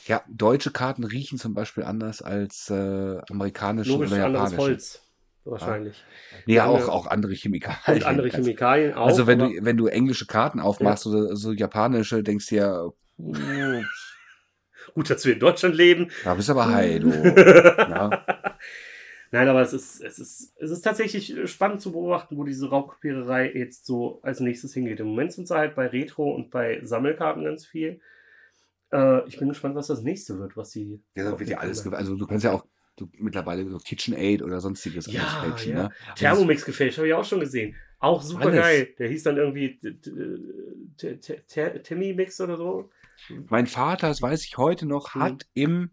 B: ja, deutsche Karten riechen zum Beispiel anders als äh, amerikanische
A: Logisch
B: oder
A: anderes
B: japanische.
A: Holz, wahrscheinlich.
B: Nee,
A: Ja,
B: auch, auch andere Chemikalien.
A: Und andere
B: Ganz-
A: Chemikalien auch.
B: Also wenn du, wenn du englische Karten aufmachst oder so japanische, denkst du ja, uh,
A: Gut, dass wir in Deutschland leben.
B: da bist aber high, du. Ja.
A: Nein, aber es ist, es ist, es ist tatsächlich spannend zu beobachten, wo diese Raubkopiererei jetzt so als nächstes hingeht. Im Moment sind sie halt bei Retro und bei Sammelkarten ganz viel. Äh, ich bin gespannt, was das nächste wird, was sie.
B: Ja, da wird ja alles, also du kannst ja auch du, mittlerweile so KitchenAid oder sonstiges
A: Ja,
B: alles fälschen,
A: ja.
B: ne?
A: Thermomix gefälscht, habe ich auch schon gesehen. Auch super
B: Alles.
A: geil. Der hieß dann irgendwie Timmy Mix oder so.
B: Mein Vater, das weiß ich heute noch,
A: Mhm.
B: hat im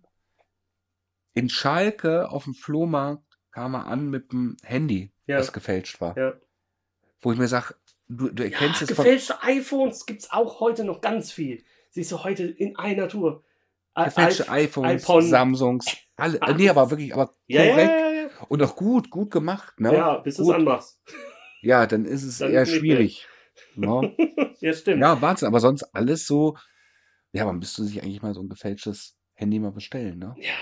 B: in Schalke auf dem Flohmarkt kam er an mit dem Handy,
A: Ja.
B: das gefälscht war.
A: Ja.
B: Wo ich mir sage, du, du
A: Ja,
B: erkennst es von.
A: gefälschte iPhones gibt es auch heute noch ganz viel. Siehst du heute in einer Tour.
B: Gefälschte
A: iP-
B: iPhones,
A: iPhone.
B: Samsungs, alle.
A: Alles.
B: Nee, aber wirklich, aber
A: Ja, ja,
B: korrekt
A: ja, ja.
B: und auch gut, gut gemacht, ne?
A: Ja, bis du es anmachst.
B: Ja, dann ist es
A: Dann
B: eher
A: ist
B: schwierig. Ne?
A: ja, stimmt.
B: Ja, Wahnsinn, aber sonst alles so. Ja, wann müsste sich eigentlich mal so ein gefälschtes Handy mal bestellen, ne?
A: Ja,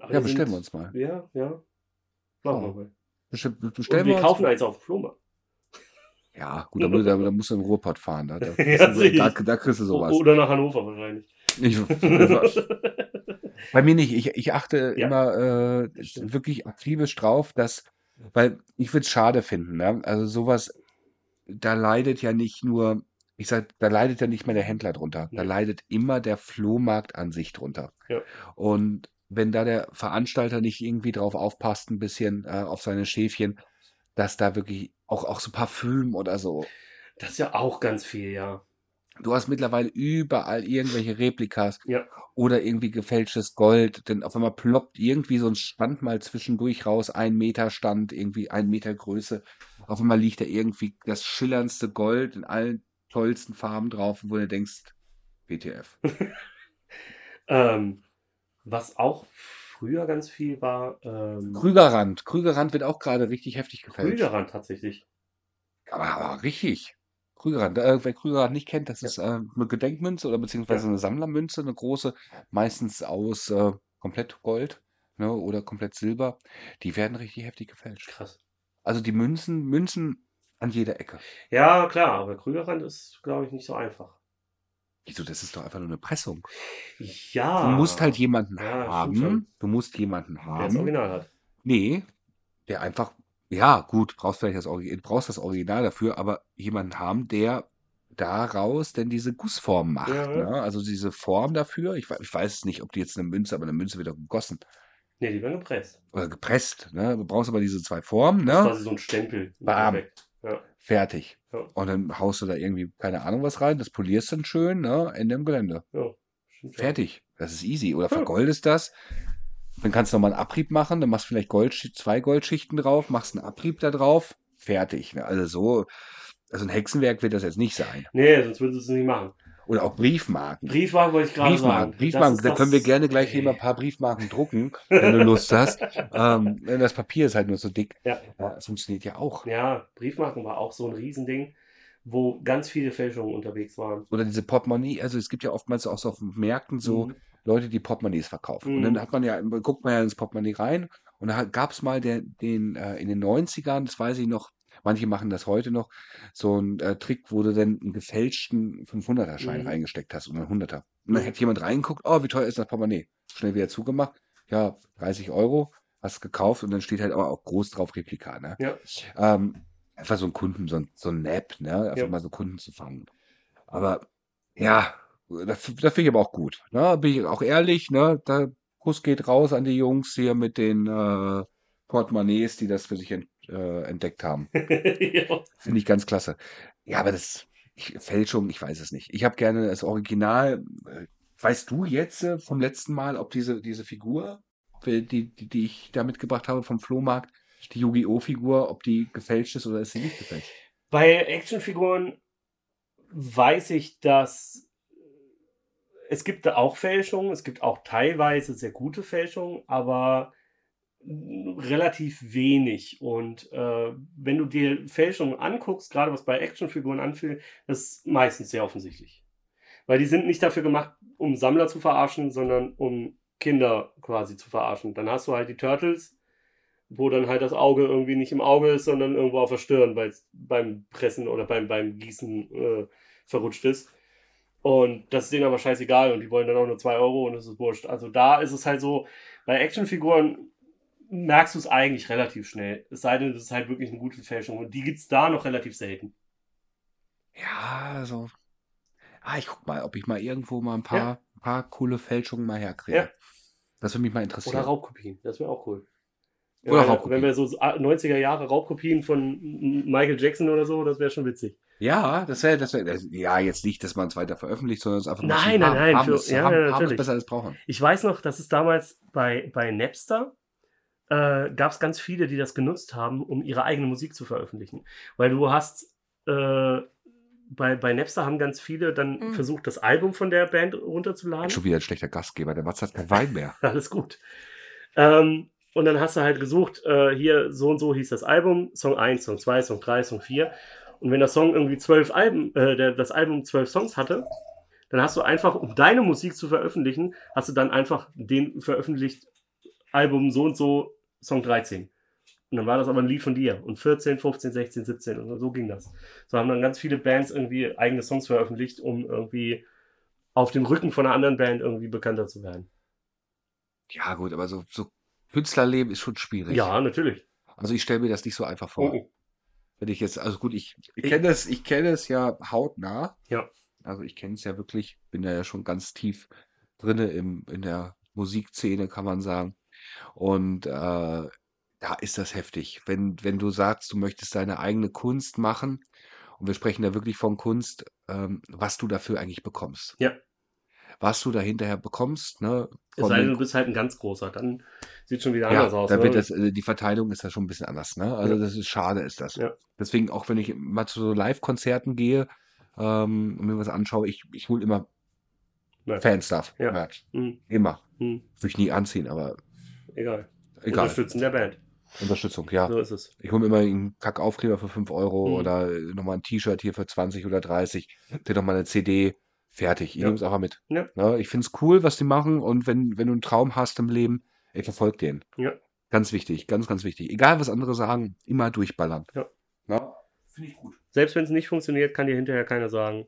A: aber
B: Ja, bestellen wir uns mal.
A: Ja, ja. Machen wir
B: Oh.
A: mal.
B: Bestell,
A: Und
B: bestellen
A: wir
B: wir
A: kaufen eins auf dem Flohmarkt.
B: Ja, gut, da, da, da musst du in den Ruhrpott fahren. Da, da,
A: Ja,
B: kriegst du-
A: sicher.
B: da, da kriegst du sowas.
A: Oder nach Hannover wahrscheinlich.
B: Ich, bei mir nicht. Ich, ich achte
A: Ja.
B: immer äh, wirklich akribisch drauf, dass, weil ich würde es schade finden. Ne? Also sowas, da leidet ja nicht nur, ich sag, da leidet ja nicht mehr der Händler drunter. Da leidet immer der Flohmarkt an sich drunter.
A: Ja.
B: Und wenn da der Veranstalter nicht irgendwie drauf aufpasst, ein bisschen äh, auf seine Schäfchen, dass da wirklich auch, auch so Parfüm oder so.
A: Das ist ja auch ganz viel, ja.
B: Du hast mittlerweile überall irgendwelche Replikas
A: Ja.
B: oder irgendwie gefälschtes Gold, denn auf einmal ploppt irgendwie so ein Stand mal zwischendurch raus, ein Meter Stand, irgendwie ein Meter Größe. Auf einmal liegt da irgendwie das schillerndste Gold in allen tollsten Farben drauf, wo du denkst, WTF.
A: Ähm, was auch früher ganz viel war, ähm,
B: Krügerrand. Krügerrand wird auch gerade richtig heftig gefälscht.
A: Krügerrand tatsächlich.
B: Aber, aber richtig. Krügerrand. Äh, wer Krügerrand nicht kennt, das
A: Ja.
B: ist äh, eine Gedenkmünze oder beziehungsweise
A: Ja.
B: eine Sammlermünze, eine große, meistens aus äh, komplett Gold ne, oder komplett Silber. Die werden richtig heftig gefälscht.
A: Krass.
B: Also die Münzen, Münzen an jeder Ecke.
A: Ja, klar, aber Krügerrand ist, glaube ich, nicht so einfach.
B: Wieso, das ist doch einfach nur eine Pressung.
A: Ja.
B: Du musst halt jemanden
A: Ja,
B: haben. Du musst jemanden
A: Der das
B: haben.
A: Original hat.
B: Nee, der einfach, ja, gut, brauchst vielleicht das Original, brauchst das Original dafür, aber jemanden haben, der daraus denn diese Gussform macht.
A: Ja.
B: Ne? Also diese Form dafür. Ich, ich weiß nicht, ob die jetzt eine Münze, aber eine Münze wird doch gegossen
A: Nee, die werden gepresst.
B: oder gepresst. Ne? Du brauchst aber diese zwei Formen,
A: Das ist
B: ne?
A: quasi so ein Stempel.
B: Bam.
A: Ja.
B: Fertig.
A: Ja.
B: Und dann haust du da irgendwie, keine Ahnung was rein, das polierst dann schön, ne? Ende im Gelände.
A: Ja.
B: Fertig. Das ist easy. Oder vergoldest das. Dann kannst du nochmal einen Abrieb machen, dann machst du vielleicht Gold, zwei Goldschichten drauf, machst einen Abrieb da drauf, fertig. Ne? Also so, also ein Hexenwerk wird das jetzt nicht sein.
A: Nee, sonst würdest du es nicht machen.
B: Oder auch Briefmarken.
A: Briefmarken wollte ich gerade
B: Briefmarken,
A: sagen.
B: Briefmarken, da können wir gerne gleich mal ein paar Briefmarken drucken, wenn du Lust hast. ähm, das Papier ist halt nur so dick.
A: Ja.
B: Das funktioniert ja auch.
A: Ja, Briefmarken war auch so ein Riesending, wo ganz viele Fälschungen unterwegs waren.
B: Oder diese Portemonnaie, also es gibt ja oftmals auch so auf Märkten so
A: Mhm.
B: Leute, die Portemonnaies verkaufen. Und
A: Mhm.
B: dann hat man ja, guckt man ja ins Portemonnaie rein und da gab es mal der, den, äh, in den 90ern, das weiß ich noch, manche machen das heute noch, so ein äh, Trick, wo du dann einen gefälschten 500er-Schein
A: Mhm.
B: reingesteckt hast oder einen 100er. Und dann
A: Mhm.
B: hat jemand reingeguckt, oh, wie teuer ist das Portemonnaie? Schnell wieder zugemacht, ja, 30 Euro. hast gekauft und dann steht halt aber auch groß drauf Replika, ne?
A: Ja.
B: Ähm, einfach so ein Kunden, so ein, so ein Nap, ne? Einfach
A: Ja.
B: mal so Kunden zu fangen. Aber ja, das, das finde ich aber auch gut. Ne? Bin ich auch ehrlich, ne? Da Kuss geht raus an die Jungs hier mit den äh, Portemonnaies, die das für sich ent, äh, entdeckt haben.
A: ja.
B: Finde ich ganz klasse. Ja, aber das ich, Fälschung, ich weiß es nicht. Ich habe gerne das Original. Äh, Weißt du jetzt äh, vom letzten Mal, ob diese, diese Figur, äh, die, die, die ich da mitgebracht habe vom Flohmarkt, die Yu-Gi-Oh! Figur, ob die gefälscht ist oder ist sie nicht gefälscht?
A: Bei Actionfiguren weiß ich, dass es gibt da auch Fälschungen, es gibt auch teilweise sehr gute Fälschungen, aber relativ wenig. Und äh, wenn du dir Fälschungen anguckst, gerade was bei Actionfiguren anfühlt, ist meistens sehr offensichtlich. Weil die sind nicht dafür gemacht, um Sammler zu verarschen, sondern um Kinder quasi zu verarschen. Dann hast du halt die Turtles, wo dann halt das Auge irgendwie nicht im Auge ist, sondern irgendwo auf der Stirn, weil es beim Pressen oder beim, beim Gießen äh, verrutscht ist. Und das ist denen aber scheißegal und die wollen dann auch nur 2 Euro und es ist wurscht. Also da ist es halt so, bei Actionfiguren merkst du es eigentlich relativ schnell. Es sei denn, das ist halt wirklich eine gute Fälschung. Und die gibt es da noch relativ selten.
B: Ja, also. Ah, ich guck mal, ob ich mal irgendwo mal ein paar,
A: Ja.
B: ein paar coole Fälschungen mal herkriege.
A: Ja.
B: Das würde mich mal interessieren.
A: Oder Raubkopien. Das wäre auch cool.
B: Oder
A: Wenn-
B: Raubkopien.
A: Wenn wir so 90er Jahre Raubkopien von Michael Jackson oder so, das wäre schon witzig.
B: Ja, das wäre, das wäre, ja, jetzt nicht, dass man es weiter veröffentlicht, sondern es einfach nur
A: Nein, nein, nein,
B: haben,
A: für- ja,
B: haben,
A: ja,
B: haben
A: natürlich.
B: besser als brauchen.
A: Ich weiß noch, dass es damals bei, bei Napster äh, gab es ganz viele, die das genutzt haben, um ihre eigene Musik zu veröffentlichen. Weil du hast äh, bei, bei Napster haben ganz viele dann
C: Mhm.
A: versucht, das Album von der Band runterzuladen.
B: Schon wieder ein schlechter Gastgeber, der Mats hat kein Wein mehr.
A: Alles gut. Ähm, und dann hast du halt gesucht, äh, hier so und so hieß das Album, Song 1, Song 2, Song 3, Song 4. Und wenn der Song irgendwie zwölf Alben, äh, der, das Album zwölf Songs hatte, dann hast du einfach, um deine Musik zu veröffentlichen, hast du dann einfach den veröffentlicht, Album so und so, Song 13. Und dann war das aber ein Lied von dir. Und 14, 15, 16, 17 und so ging das. So haben dann ganz viele Bands irgendwie eigene Songs veröffentlicht, um irgendwie auf dem Rücken von einer anderen Band irgendwie bekannter zu werden.
B: Ja, gut, aber so, so Künstlerleben ist schon schwierig.
A: Ja, natürlich.
B: Also ich stelle mir das nicht so einfach vor.
A: Oh, oh.
B: Wenn ich jetzt, also gut, ich, ich
A: Ich-
B: kenne es, ich kenne es ja hautnah.
A: Ja.
B: Also ich kenne es ja wirklich, bin da ja schon ganz tief drinne im, in der Musikszene, kann man sagen. Und äh, da ist das heftig. Wenn, wenn du sagst, du möchtest deine eigene Kunst machen, und wir sprechen da wirklich von Kunst, ähm, was du dafür eigentlich bekommst.
A: Ja.
B: Was du da hinterher bekommst, ne?
A: Es sei denn,
B: den
A: du bist halt ein ganz großer, dann sieht schon wieder
B: ja,
A: anders aus.
B: da
A: ne?
B: wird das, äh, die Verteilung ist da schon ein bisschen anders, ne? Also
A: Ja.
B: das ist schade, ist das.
A: Ja.
B: Deswegen, auch wenn ich mal zu so Live-Konzerten gehe ähm, und mir was anschaue, ich, ich hole immer
A: Merch.
B: Fanstuff.
A: Ja.
B: Merch.
A: Hm,
B: Immer.
A: hm,
B: Würde ich nie anziehen, aber
A: egal.
B: egal.
A: Unterstützen der Band.
B: Unterstützung, ja.
A: So ist es.
B: Ich hole mir immer einen Kackaufkleber für 5 Euro
A: Mhm.
B: oder nochmal ein T-Shirt hier für 20 oder 30. Dann nochmal eine CD. Fertig. Ich
A: Ja.
B: nehme es einfach mit.
A: Ja.
B: Ne? Ich finde es cool, was die machen. Und wenn, wenn du einen Traum hast im Leben, ey, verfolg den.
A: Ja.
B: Ganz wichtig, ganz, ganz wichtig. Egal, was andere sagen, immer durchballern.
A: Ja.
B: Ne? Finde ich gut.
A: Selbst wenn es nicht funktioniert, kann dir hinterher keiner sagen.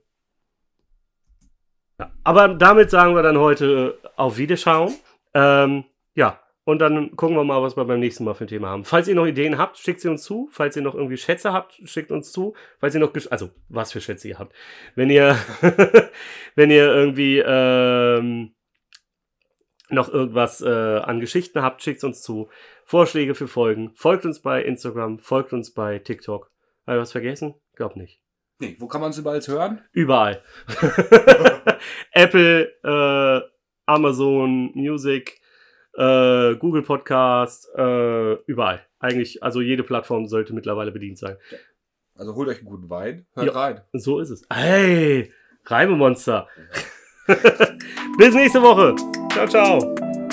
A: Ja, aber damit sagen wir dann heute äh, auf Wiederschauen. Ähm, ja, und dann gucken wir mal, was wir beim nächsten Mal für ein Thema haben. Falls ihr noch Ideen habt, schickt sie uns zu. Falls ihr noch irgendwie Schätze habt, schickt uns zu. Falls ihr noch, also was für Schätze ihr habt. Wenn ihr, wenn ihr irgendwie ähm, noch irgendwas äh, an Geschichten habt, schickt uns zu. Vorschläge für Folgen. Folgt uns bei Instagram, folgt uns bei TikTok. Habe ich was vergessen? Glaub nicht.
B: Nee, wo kann man es überall hören?
A: Überall. Apple, äh, Amazon Music, äh, Google Podcast, äh, überall. Eigentlich, also jede Plattform sollte mittlerweile bedient sein.
B: Also holt euch einen guten Wein, hört
A: Ja.
B: rein.
A: So ist es. Hey, Reimemonster. Bis nächste Woche. Ciao, ciao.